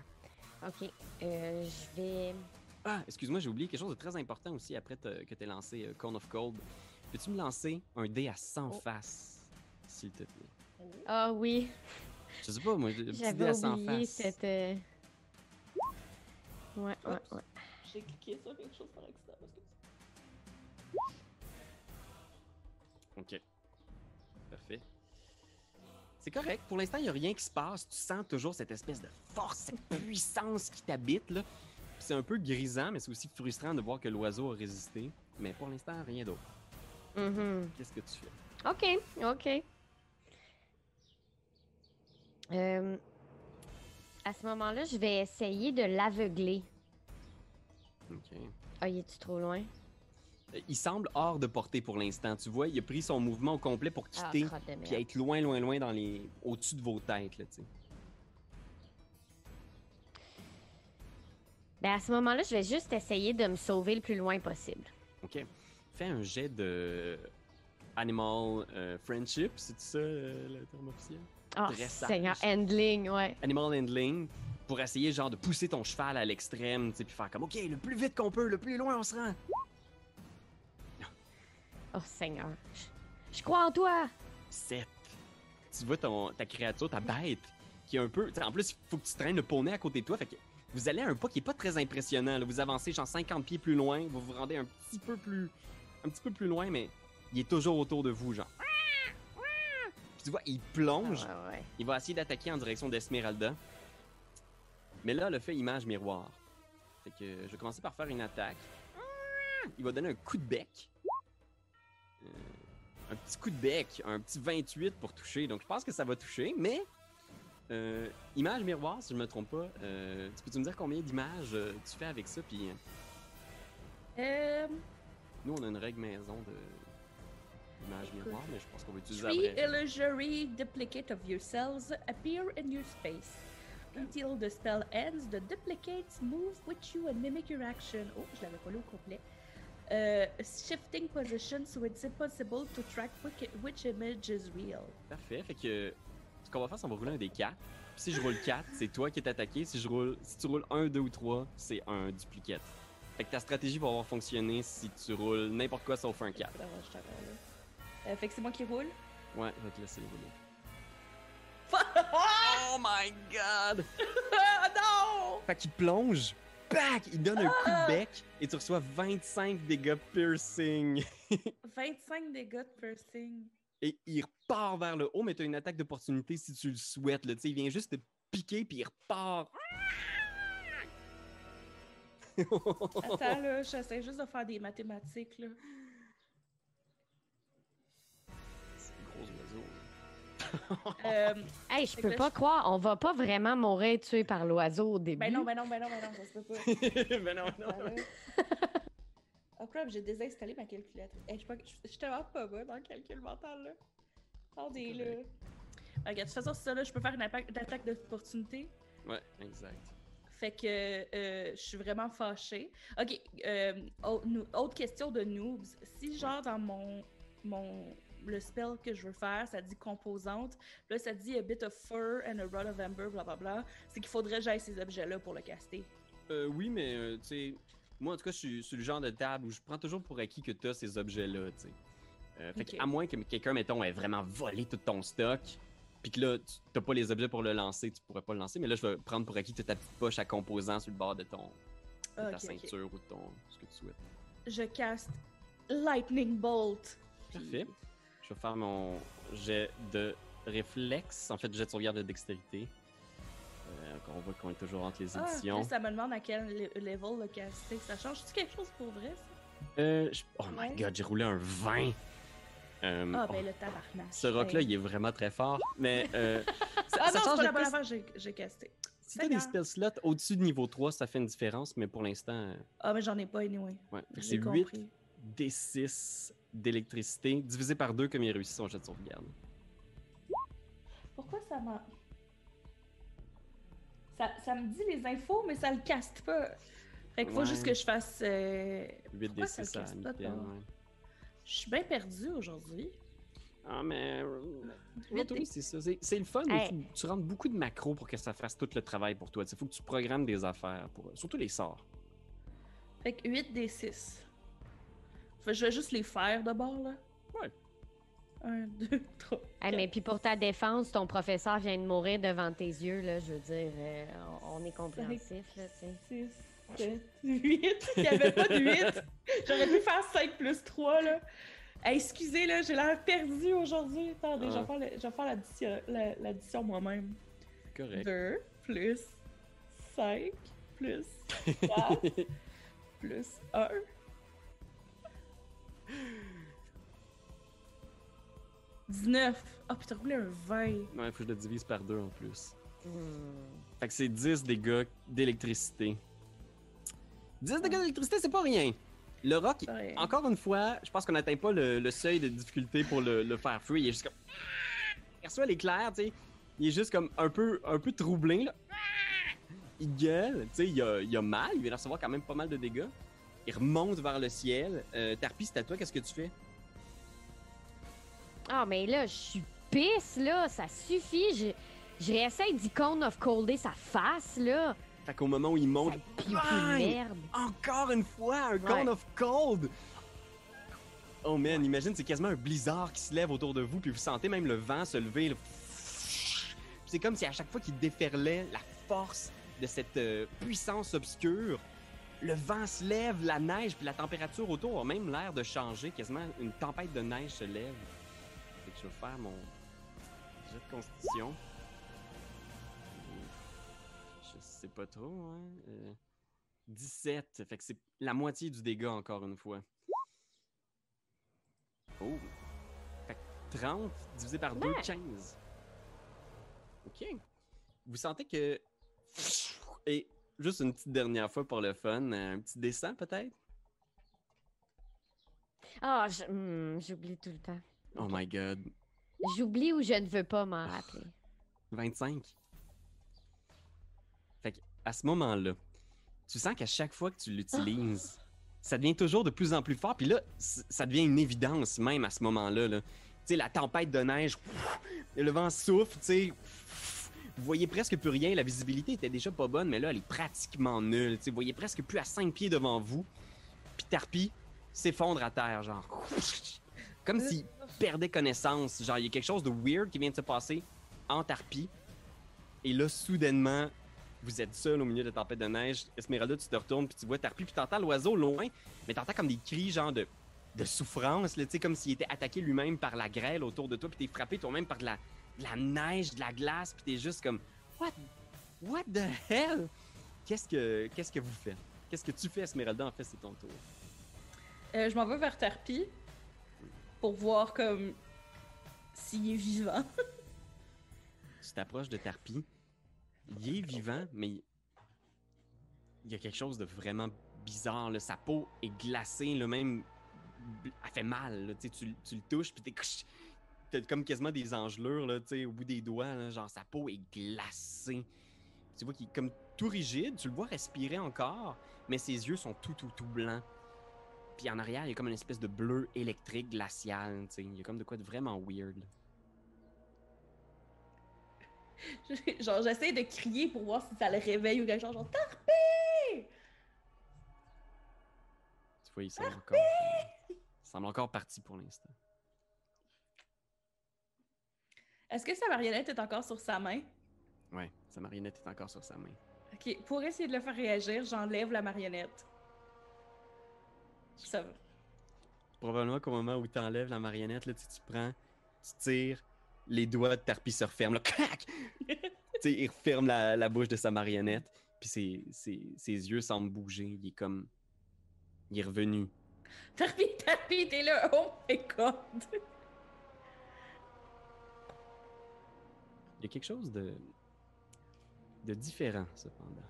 Speaker 3: Ok. Euh, je vais.
Speaker 1: Ah, excuse-moi, j'ai oublié quelque chose de très important aussi après te- que tu aies lancé euh, Corn of Cold. Peux-tu me lancer un dé à 100
Speaker 3: Oh.
Speaker 1: faces, s'il te plaît?
Speaker 3: Ah oui,
Speaker 1: Je sais pas, moi, un petit dé à 100
Speaker 3: oublié
Speaker 1: faces.
Speaker 3: cette. euh, Ouais, ouais, ouais.
Speaker 2: J'ai cliqué sur quelque chose par accident.
Speaker 1: Ok. Parfait. C'est correct. Pour l'instant, il n'y a rien qui se passe. Tu sens toujours cette espèce de force, cette puissance qui t'habite, là. C'est un peu grisant, mais c'est aussi frustrant de voir que l'oiseau a résisté. Mais pour l'instant, rien d'autre.
Speaker 3: Mhm.
Speaker 1: Qu'est-ce que tu fais?
Speaker 3: Ok, ok. Euh, à ce moment-là, je vais essayer de l'aveugler.
Speaker 1: Ok.
Speaker 3: Ah, il est-tu trop loin?
Speaker 1: Il semble hors de portée pour l'instant. Tu vois, il a pris son mouvement au complet pour
Speaker 3: Ah,
Speaker 1: quitter,
Speaker 3: de
Speaker 1: puis être loin, loin, loin dans les, au-dessus de vos têtes, là.
Speaker 3: Ben à ce moment-là, je vais juste essayer de me sauver le plus loin possible.
Speaker 1: Ok. Fais un jet de Animal euh, Friendship, c'est ça euh, le terme officiel?
Speaker 3: Oh,
Speaker 1: Dressage.
Speaker 3: Seigneur, handling, ouais.
Speaker 1: Animal Handling pour essayer genre de pousser ton cheval à l'extrême, tu sais, puis faire comme OK, le plus vite qu'on peut, le plus loin on se rend.
Speaker 3: Oh, Seigneur. Je, je crois en toi.
Speaker 1: 7. Tu vois ton, ta créature, ta bête, qui est un peu. En plus, il faut que tu traînes le poney à côté de toi. Fait que vous allez à un pas qui est pas très impressionnant. là. Vous avancez genre 50 pieds plus loin, vous vous rendez un petit peu plus. Un petit peu plus loin, mais il est toujours autour de vous, genre. Puis tu vois, il plonge.
Speaker 3: Ah, ouais, ouais.
Speaker 1: Il va essayer d'attaquer en direction d'Esmeralda. Mais là, le fait image miroir. Fait que je vais commencer par faire une attaque. Il va donner un coup de bec. Un petit coup de bec, un petit 28 pour toucher. Donc je pense que ça va toucher, mais euh, image miroir, si je me trompe pas. euh, tu peux-tu me dire combien d'images euh, tu fais avec ça? Puis euh,
Speaker 2: Euh,
Speaker 1: nous, on a une règle maison de image miroir, mais je pense qu'on va utiliser la
Speaker 2: Three
Speaker 1: vraie.
Speaker 2: illusory duplicate of yourselves appear in your space. Until the spell ends, the duplicates move with you and mimic your action. Oh, je l'avais pas lu au complet. Uh, shifting position so it's impossible to track which, which image is real.
Speaker 1: Parfait. Fait que ce qu'on va faire, c'est qu'on va rouler un des 4. Puis si je roule 4, c'est toi qui es attaqué. Si, je roule, si tu roules 1, 2 ou 3, c'est un duplicate. Fait que ta stratégie va avoir fonctionné si tu roules n'importe quoi sauf un 4.
Speaker 2: Ah, je suis encore là. Euh, fait que c'est moi qui roule?
Speaker 1: Ouais, je vais te laisser le rouler.
Speaker 2: ah
Speaker 1: Oh my god!
Speaker 2: non!
Speaker 1: Fait qu'il plonge, Il donne un coup de bec et tu reçois 25 dégâts piercing.
Speaker 2: 25 dégâts de piercing.
Speaker 1: Et il repart vers le haut, mais tu as une attaque d'opportunité si tu le souhaites. Là. Il vient juste te piquer puis il repart.
Speaker 2: Attends, là, j'essaie juste de faire des mathématiques, là. Euh,
Speaker 3: Hey, je peux
Speaker 2: là,
Speaker 3: pas
Speaker 2: je-
Speaker 3: croire, on va pas vraiment mourir tué par l'oiseau au début.
Speaker 2: ben non, ben non, ben non, ben non, ça se peut pas.
Speaker 1: ben non, non.
Speaker 2: Ah ouais. Oh crap, j'ai désinstallé ma calculatrice. Hey, je suis pas- je suis tellement pas bonne dans le calcul mental, là. Attendez, là. Ok, de toute façon, c'est ça, là, je peux faire une attaque d'opportunité.
Speaker 1: Ouais, exact.
Speaker 2: Fait que euh, je suis vraiment fâchée. Ok, euh, autre question de noobs. Si, genre, dans mon, mon. Le spell que je veux faire, ça dit composante. Là, ça dit a bit of fur and a rod of amber, blablabla. C'est qu'il faudrait que j'aille ces objets-là pour le caster.
Speaker 1: Euh, oui, mais euh, tu sais, moi en tout cas, je suis le genre de table où je prends toujours pour acquis que tu as ces objets-là, tu sais. Euh, fait à moins que quelqu'un, mettons, ait vraiment volé tout ton stock, puis que là, tu n'as pas les objets pour le lancer, tu pourrais pas le lancer, mais là, je vais prendre pour acquis que tu ta petite poche à composants sur le bord de ton de ta ceinture ou de ton ce que tu souhaites.
Speaker 2: Je caste Lightning Bolt. Puis-
Speaker 1: Parfait. Je vais faire mon jet de réflexe, en fait, jet de sauvegarde de dextérité. Euh, on voit qu'on est toujours entre les
Speaker 2: Ah,
Speaker 1: éditions.
Speaker 2: puis ça me demande à quel le- level le caster. Ça change-tu quelque chose pour vrai, ça?
Speaker 1: Euh, je- Oh my
Speaker 2: Ouais.
Speaker 1: god, j'ai roulé un 20! Euh,
Speaker 2: Ah,
Speaker 1: oh,
Speaker 2: ben le tabarnak.
Speaker 1: Ce rock-là, il est vraiment très fort, mais euh, ça,
Speaker 2: Ah
Speaker 1: ça
Speaker 2: non, c'est
Speaker 1: change
Speaker 2: pas la bonne affaire, j'ai- casté.
Speaker 1: Si t'as des spell slots au-dessus de niveau 3, ça fait une différence, mais pour l'instant, euh,
Speaker 2: Ah, mais j'en ai pas, anyway.
Speaker 1: ouais. C'est 8
Speaker 2: compris.
Speaker 1: D6 d'électricité, divisé par 2 comme il a réussi son jet de sauvegarde.
Speaker 2: Pourquoi ça m'a. Ça, ça me dit les infos, mais ça le caste pas. Fait qu'il faut
Speaker 1: Ouais.
Speaker 2: juste que je fasse. euh,
Speaker 1: 8
Speaker 2: Pourquoi ça
Speaker 1: D6 à
Speaker 2: casse pas,
Speaker 1: mi-temps,
Speaker 2: toi?
Speaker 1: ouais.
Speaker 2: Je suis bien perdue aujourd'hui.
Speaker 1: Ah, mais. euh, oui,
Speaker 2: D-
Speaker 1: c'est ça. C'est le fun, mais
Speaker 3: Hey.
Speaker 1: faut- tu rentres beaucoup de macros pour que ça fasse tout le travail pour toi. Il faut que tu programmes des affaires, pour, surtout les sorts.
Speaker 2: Fait que 8 des 6. Fait que je vais juste les faire d'abord, là.
Speaker 1: Ouais.
Speaker 2: 1, 2, 3.
Speaker 3: Hey, mais puis pour ta défense, ton professeur vient de mourir devant tes yeux, là, je veux dire, euh, on est compréhensif, là, tu sais.
Speaker 2: 6, 7, 8. Il n'y avait pas de 8. J'aurais pu faire 5 plus 3, là. Hey, excusez, là, j'ai l'air perdu aujourd'hui. Attendez, je vais
Speaker 1: Ah.
Speaker 2: je vais faire l'addition, la- l'addition moi-même.
Speaker 1: Correct.
Speaker 2: 2 plus 5 plus 4 plus 1. Dix-neuf. Ah, puis t'as roulé un 20.
Speaker 1: Ouais, faut que je le divise par 2 en plus.
Speaker 3: Hmm.
Speaker 1: Fait que c'est 10 dégâts d'électricité. 10 dégâts d'électricité, c'est pas rien. Le rock,
Speaker 2: Ouais.
Speaker 1: encore une fois, je pense qu'on n'atteint pas le, le seuil de difficulté pour le, le faire fuir. Il est juste comme. Il reçoit l'éclair, tu sais. Il est juste comme un peu, un peu troublé, là. il gueule, tu sais, il a, il a mal, il vient de recevoir quand même pas mal de dégâts. Il remonte vers le ciel. Euh, Tarpi, c'est à toi, qu'est-ce que tu fais?
Speaker 3: Ah, mais là, je suis pisse, là. Ça suffit. Je, je réessaye d'icône of colder sa face, là.
Speaker 1: Fait qu'au moment où il monte,
Speaker 3: Ça merde.
Speaker 1: encore une fois, un
Speaker 3: Ouais.
Speaker 1: Cone of Cold! Oh man, imagine, c'est quasiment un blizzard qui se lève autour de vous, puis vous sentez même le vent se lever. C'est comme si à chaque fois qu'il déferlait la force de cette euh, puissance obscure, le vent se lève, la neige, puis la température autour a même l'air de changer. Quasiment une tempête de neige se lève. Fait que je vais faire mon jet de constitution. Je sais pas trop, hein. euh, 17. Fait que c'est la moitié du dégât encore une fois. Oh. Fait que 30 divisé par 2,
Speaker 3: Ouais.
Speaker 1: 15. OK. Vous sentez que... Et juste une petite dernière fois pour le fun, un petit dessin peut-être?
Speaker 3: Ah, hmm, j'oublie tout le temps.
Speaker 1: Oh my god.
Speaker 3: J'oublie ou je ne veux pas m'en rappeler?
Speaker 1: 25. Fait que, à ce moment-là, tu sens qu'à chaque fois que tu l'utilises, ça devient toujours de plus en plus fort. Puis là, ça devient une évidence même à ce moment-là. là. Tu sais, la tempête de neige, le vent souffle, tu sais. Vous voyez presque plus rien. La visibilité était déjà pas bonne, mais là, elle est pratiquement nulle. Tu sais, vous voyez presque plus à 5 pieds devant vous. Puis Tarpi s'effondre à terre, genre. Comme s'il perdait connaissance. Genre, il y a quelque chose de weird qui vient de se passer en Tarpi. Et là, soudainement, vous êtes seul au milieu de la tempête de neige. Esmeralda, tu te retournes, puis tu vois Tarpi, puis t'entends l'oiseau loin, mais t'entends comme des cris, genre de, de souffrance, là, comme s'il était attaqué lui-même par la grêle autour de toi, puis t'es frappé toi-même par de la, de la neige, de la glace, puis t'es juste comme What? What the hell? Qu'est-ce que, qu'est-ce que vous faites? Qu'est-ce que tu fais, Esmeralda? En fait, c'est ton tour.
Speaker 2: Euh, je m'en vais vers Tarpi pour voir comme s'il est vivant.
Speaker 1: Tu t'approches de Tarpi. Il est vivant, mais il y a quelque chose de vraiment bizarre. Là. Sa peau est glacée, le même. Elle fait mal. là. Tu, sais, tu, tu le touches, puis t'es. T'as comme quasiment des engelures là, au bout des doigts. là. genre, sa peau est glacée. Tu vois qu'il est comme tout rigide. Tu le vois respirer encore, mais ses yeux sont tout, tout, tout blancs. Puis en arrière, il y a comme une espèce de bleu électrique glacial. Il y a comme de quoi de vraiment weird.
Speaker 2: genre, j'essaie de crier pour voir si ça le réveille ou quelque chose. Genre, Tarpi!
Speaker 1: Tu vois, il semble encore, euh, il semble encore parti pour l'instant.
Speaker 2: Est-ce que sa marionnette est encore sur sa main?
Speaker 1: Ouais, sa marionnette est encore sur sa main.
Speaker 2: Ok, pour essayer de le faire réagir, j'enlève la marionnette. Ça va.
Speaker 1: Probablement qu'au moment où tu enlèves la marionnette, là, tu, tu prends, tu tires, les doigts de Tarpi se referment. Là, clac! il referme la, la bouche de sa marionnette, puis ses, ses- ses yeux semblent bouger. Il est comme. Il est revenu.
Speaker 2: Tarpi, Tarpi, t'es là! Oh my god!
Speaker 1: Il y a quelque chose de. de différent, cependant.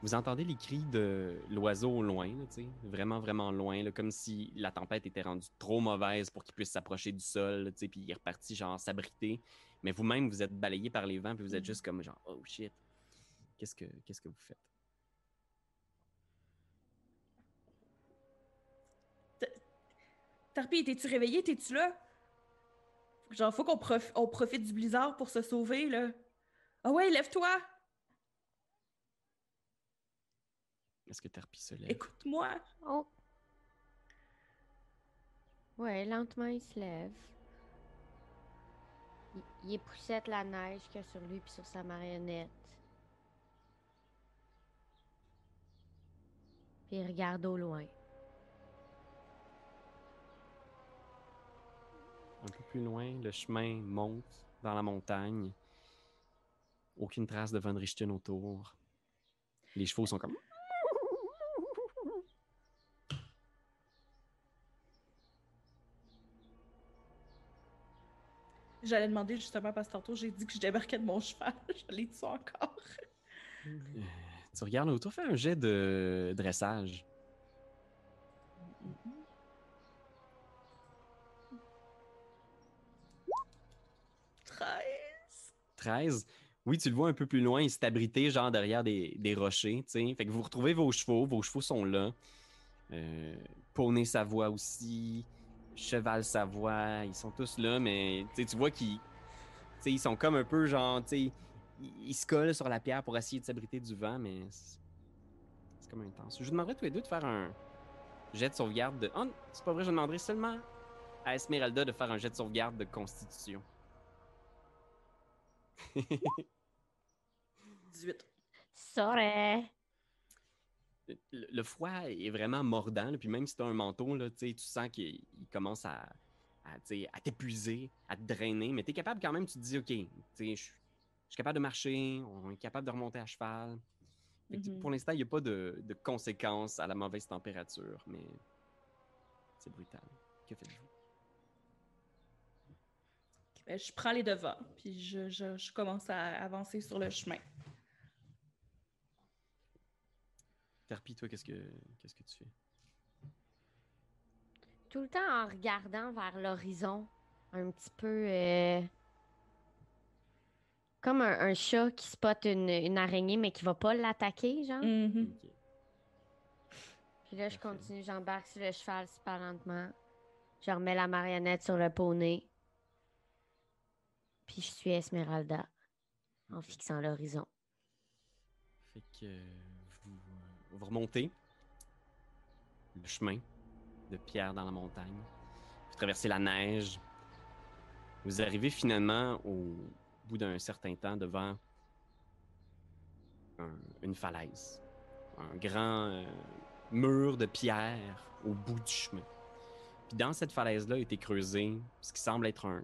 Speaker 1: Vous entendez les cris de l'oiseau au loin, là, vraiment, vraiment loin, là, comme si la tempête était rendue trop mauvaise pour qu'il puisse s'approcher du sol, là, puis il est reparti, genre, s'abriter. Mais vous-même, vous êtes balayé par les vents, puis vous êtes
Speaker 2: Mhm.
Speaker 1: juste comme, genre, oh shit, qu'est-ce que, qu'est-ce que vous faites?
Speaker 2: Tarpi, t'es-tu réveillé? T'es-tu là? Genre, faut qu'on prof- on profite du blizzard pour se sauver, là. Ah ouais, lève-toi!
Speaker 1: Est-ce que Tarpi se lève?
Speaker 2: Écoute-moi!
Speaker 3: Oh. Ouais, lentement, il se lève. Il, il époussette la neige qu'il y a sur lui puis sur sa marionnette. Puis il regarde au loin.
Speaker 1: Un peu plus loin, le chemin monte dans la montagne. Aucune trace de Von Richten autour. Les chevaux sont comme.
Speaker 2: J'allais demander justement parce que tantôt j'ai dit que je débarquais de mon cheval. Je l'ai dit encore.
Speaker 1: Euh, tu regardes autour, fais un jet de dressage. 13. Oui, tu le vois un peu plus loin, il s'est abrité genre derrière des, des rochers, tu. Fait que vous retrouvez vos chevaux, vos chevaux sont là. Euh, Poney Savoie aussi, Cheval Savoie, ils sont tous là, mais tu vois qu'ils ils sont comme un peu genre, ils, se collent sur la pierre pour essayer de s'abriter du vent, mais c'est comme intense. Je vous demanderais tous les deux de faire un jet de sauvegarde de... Oh, c'est pas vrai, je demanderais seulement à Esmeralda de faire un jet de sauvegarde de constitution.
Speaker 2: 18.
Speaker 3: Sorry.
Speaker 1: le, le froid est vraiment mordant. là, puis même si tu as un manteau, là, tu sais, tu sens qu'il il commence à, à, tu sais, à t'épuiser, à te drainer. Mais tu es capable quand même, tu te dis, OK, tu sais, je suis capable de marcher, on est capable de remonter à cheval.
Speaker 2: Mhm.
Speaker 1: Pour l'instant, il n'y a pas de, de conséquences à la mauvaise température, mais c'est brutal. Que faites-vous?
Speaker 2: Ben, je prends les devants, puis je, je- je commence à avancer sur le chemin.
Speaker 1: Terpi, toi, qu'est-ce que qu'est-ce que tu fais?
Speaker 3: Tout le temps en regardant vers l'horizon, un petit peu euh, comme un, un chat qui spot une, une araignée mais qui va pas l'attaquer, genre.
Speaker 2: Mhm.
Speaker 1: Ok.
Speaker 3: Puis là, je
Speaker 1: Parfait.
Speaker 3: continue, j'embarque sur le cheval super lentement. Je remets la marionnette sur le poney. Puis je suis Esmeralda en fixant l'horizon.
Speaker 1: Fait que euh, vous, vous remontez le chemin de pierre dans la montagne. Vous traversez la neige. Vous arrivez finalement au bout d'un certain temps devant un- une falaise. Un grand euh, mur de pierre au bout du chemin. Puis dans cette falaise-là a été creusé ce qui semble être un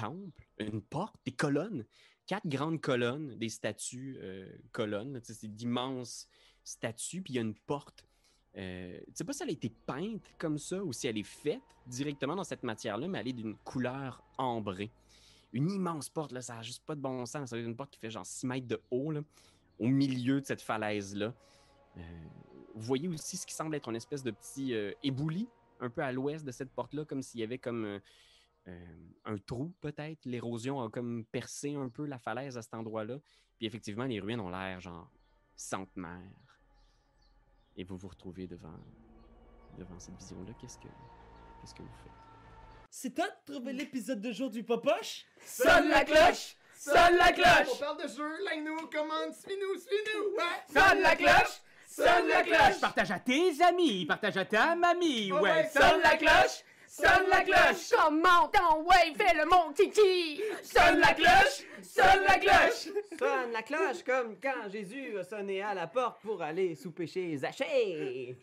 Speaker 1: temple, une porte, des colonnes quatre grandes colonnes, des statues euh, colonnes. C'est d'immenses statues, puis il y a une porte. Euh, tu sais pas si elle a été peinte comme ça ou si elle est faite directement dans cette matière-là, mais elle est d'une couleur ambrée. Une immense porte, là, ça n'a juste pas de bon sens. C'est une porte qui fait genre 6 mètres de haut, là, au milieu de cette falaise-là. Euh, vous voyez aussi ce qui semble être une espèce de petit euh, ébouli, un peu à l'ouest de cette porte-là, comme s'il y avait comme euh, un trou peut-être. L'érosion a comme percé un peu la falaise à cet endroit-là. Puis effectivement, les ruines ont l'air genre centenaires. Et vous vous retrouvez devant, devant cette vision-là. Qu'est-ce que, qu'est-ce que vous faites?
Speaker 4: C'est toi de trouver l'épisode de jour du Popoche?
Speaker 5: Sonne la cloche! Sonne la
Speaker 6: On
Speaker 5: cloche!
Speaker 6: parle de jeu, like-nous, commande, suis-nous, suis-nous! Ouais!
Speaker 5: Sonne la cloche! Sonne la cloche!
Speaker 7: Partage à tes amis, partage à ta mamie,
Speaker 6: ouais,
Speaker 5: Sonne la cloche! Sonne la cloche!
Speaker 8: Comment ton ouais, fais le mon kiki!
Speaker 5: Sonne la cloche! Sonne la cloche!
Speaker 9: Sonne la cloche comme quand Jésus a sonné à la porte pour aller souper chez Zachée.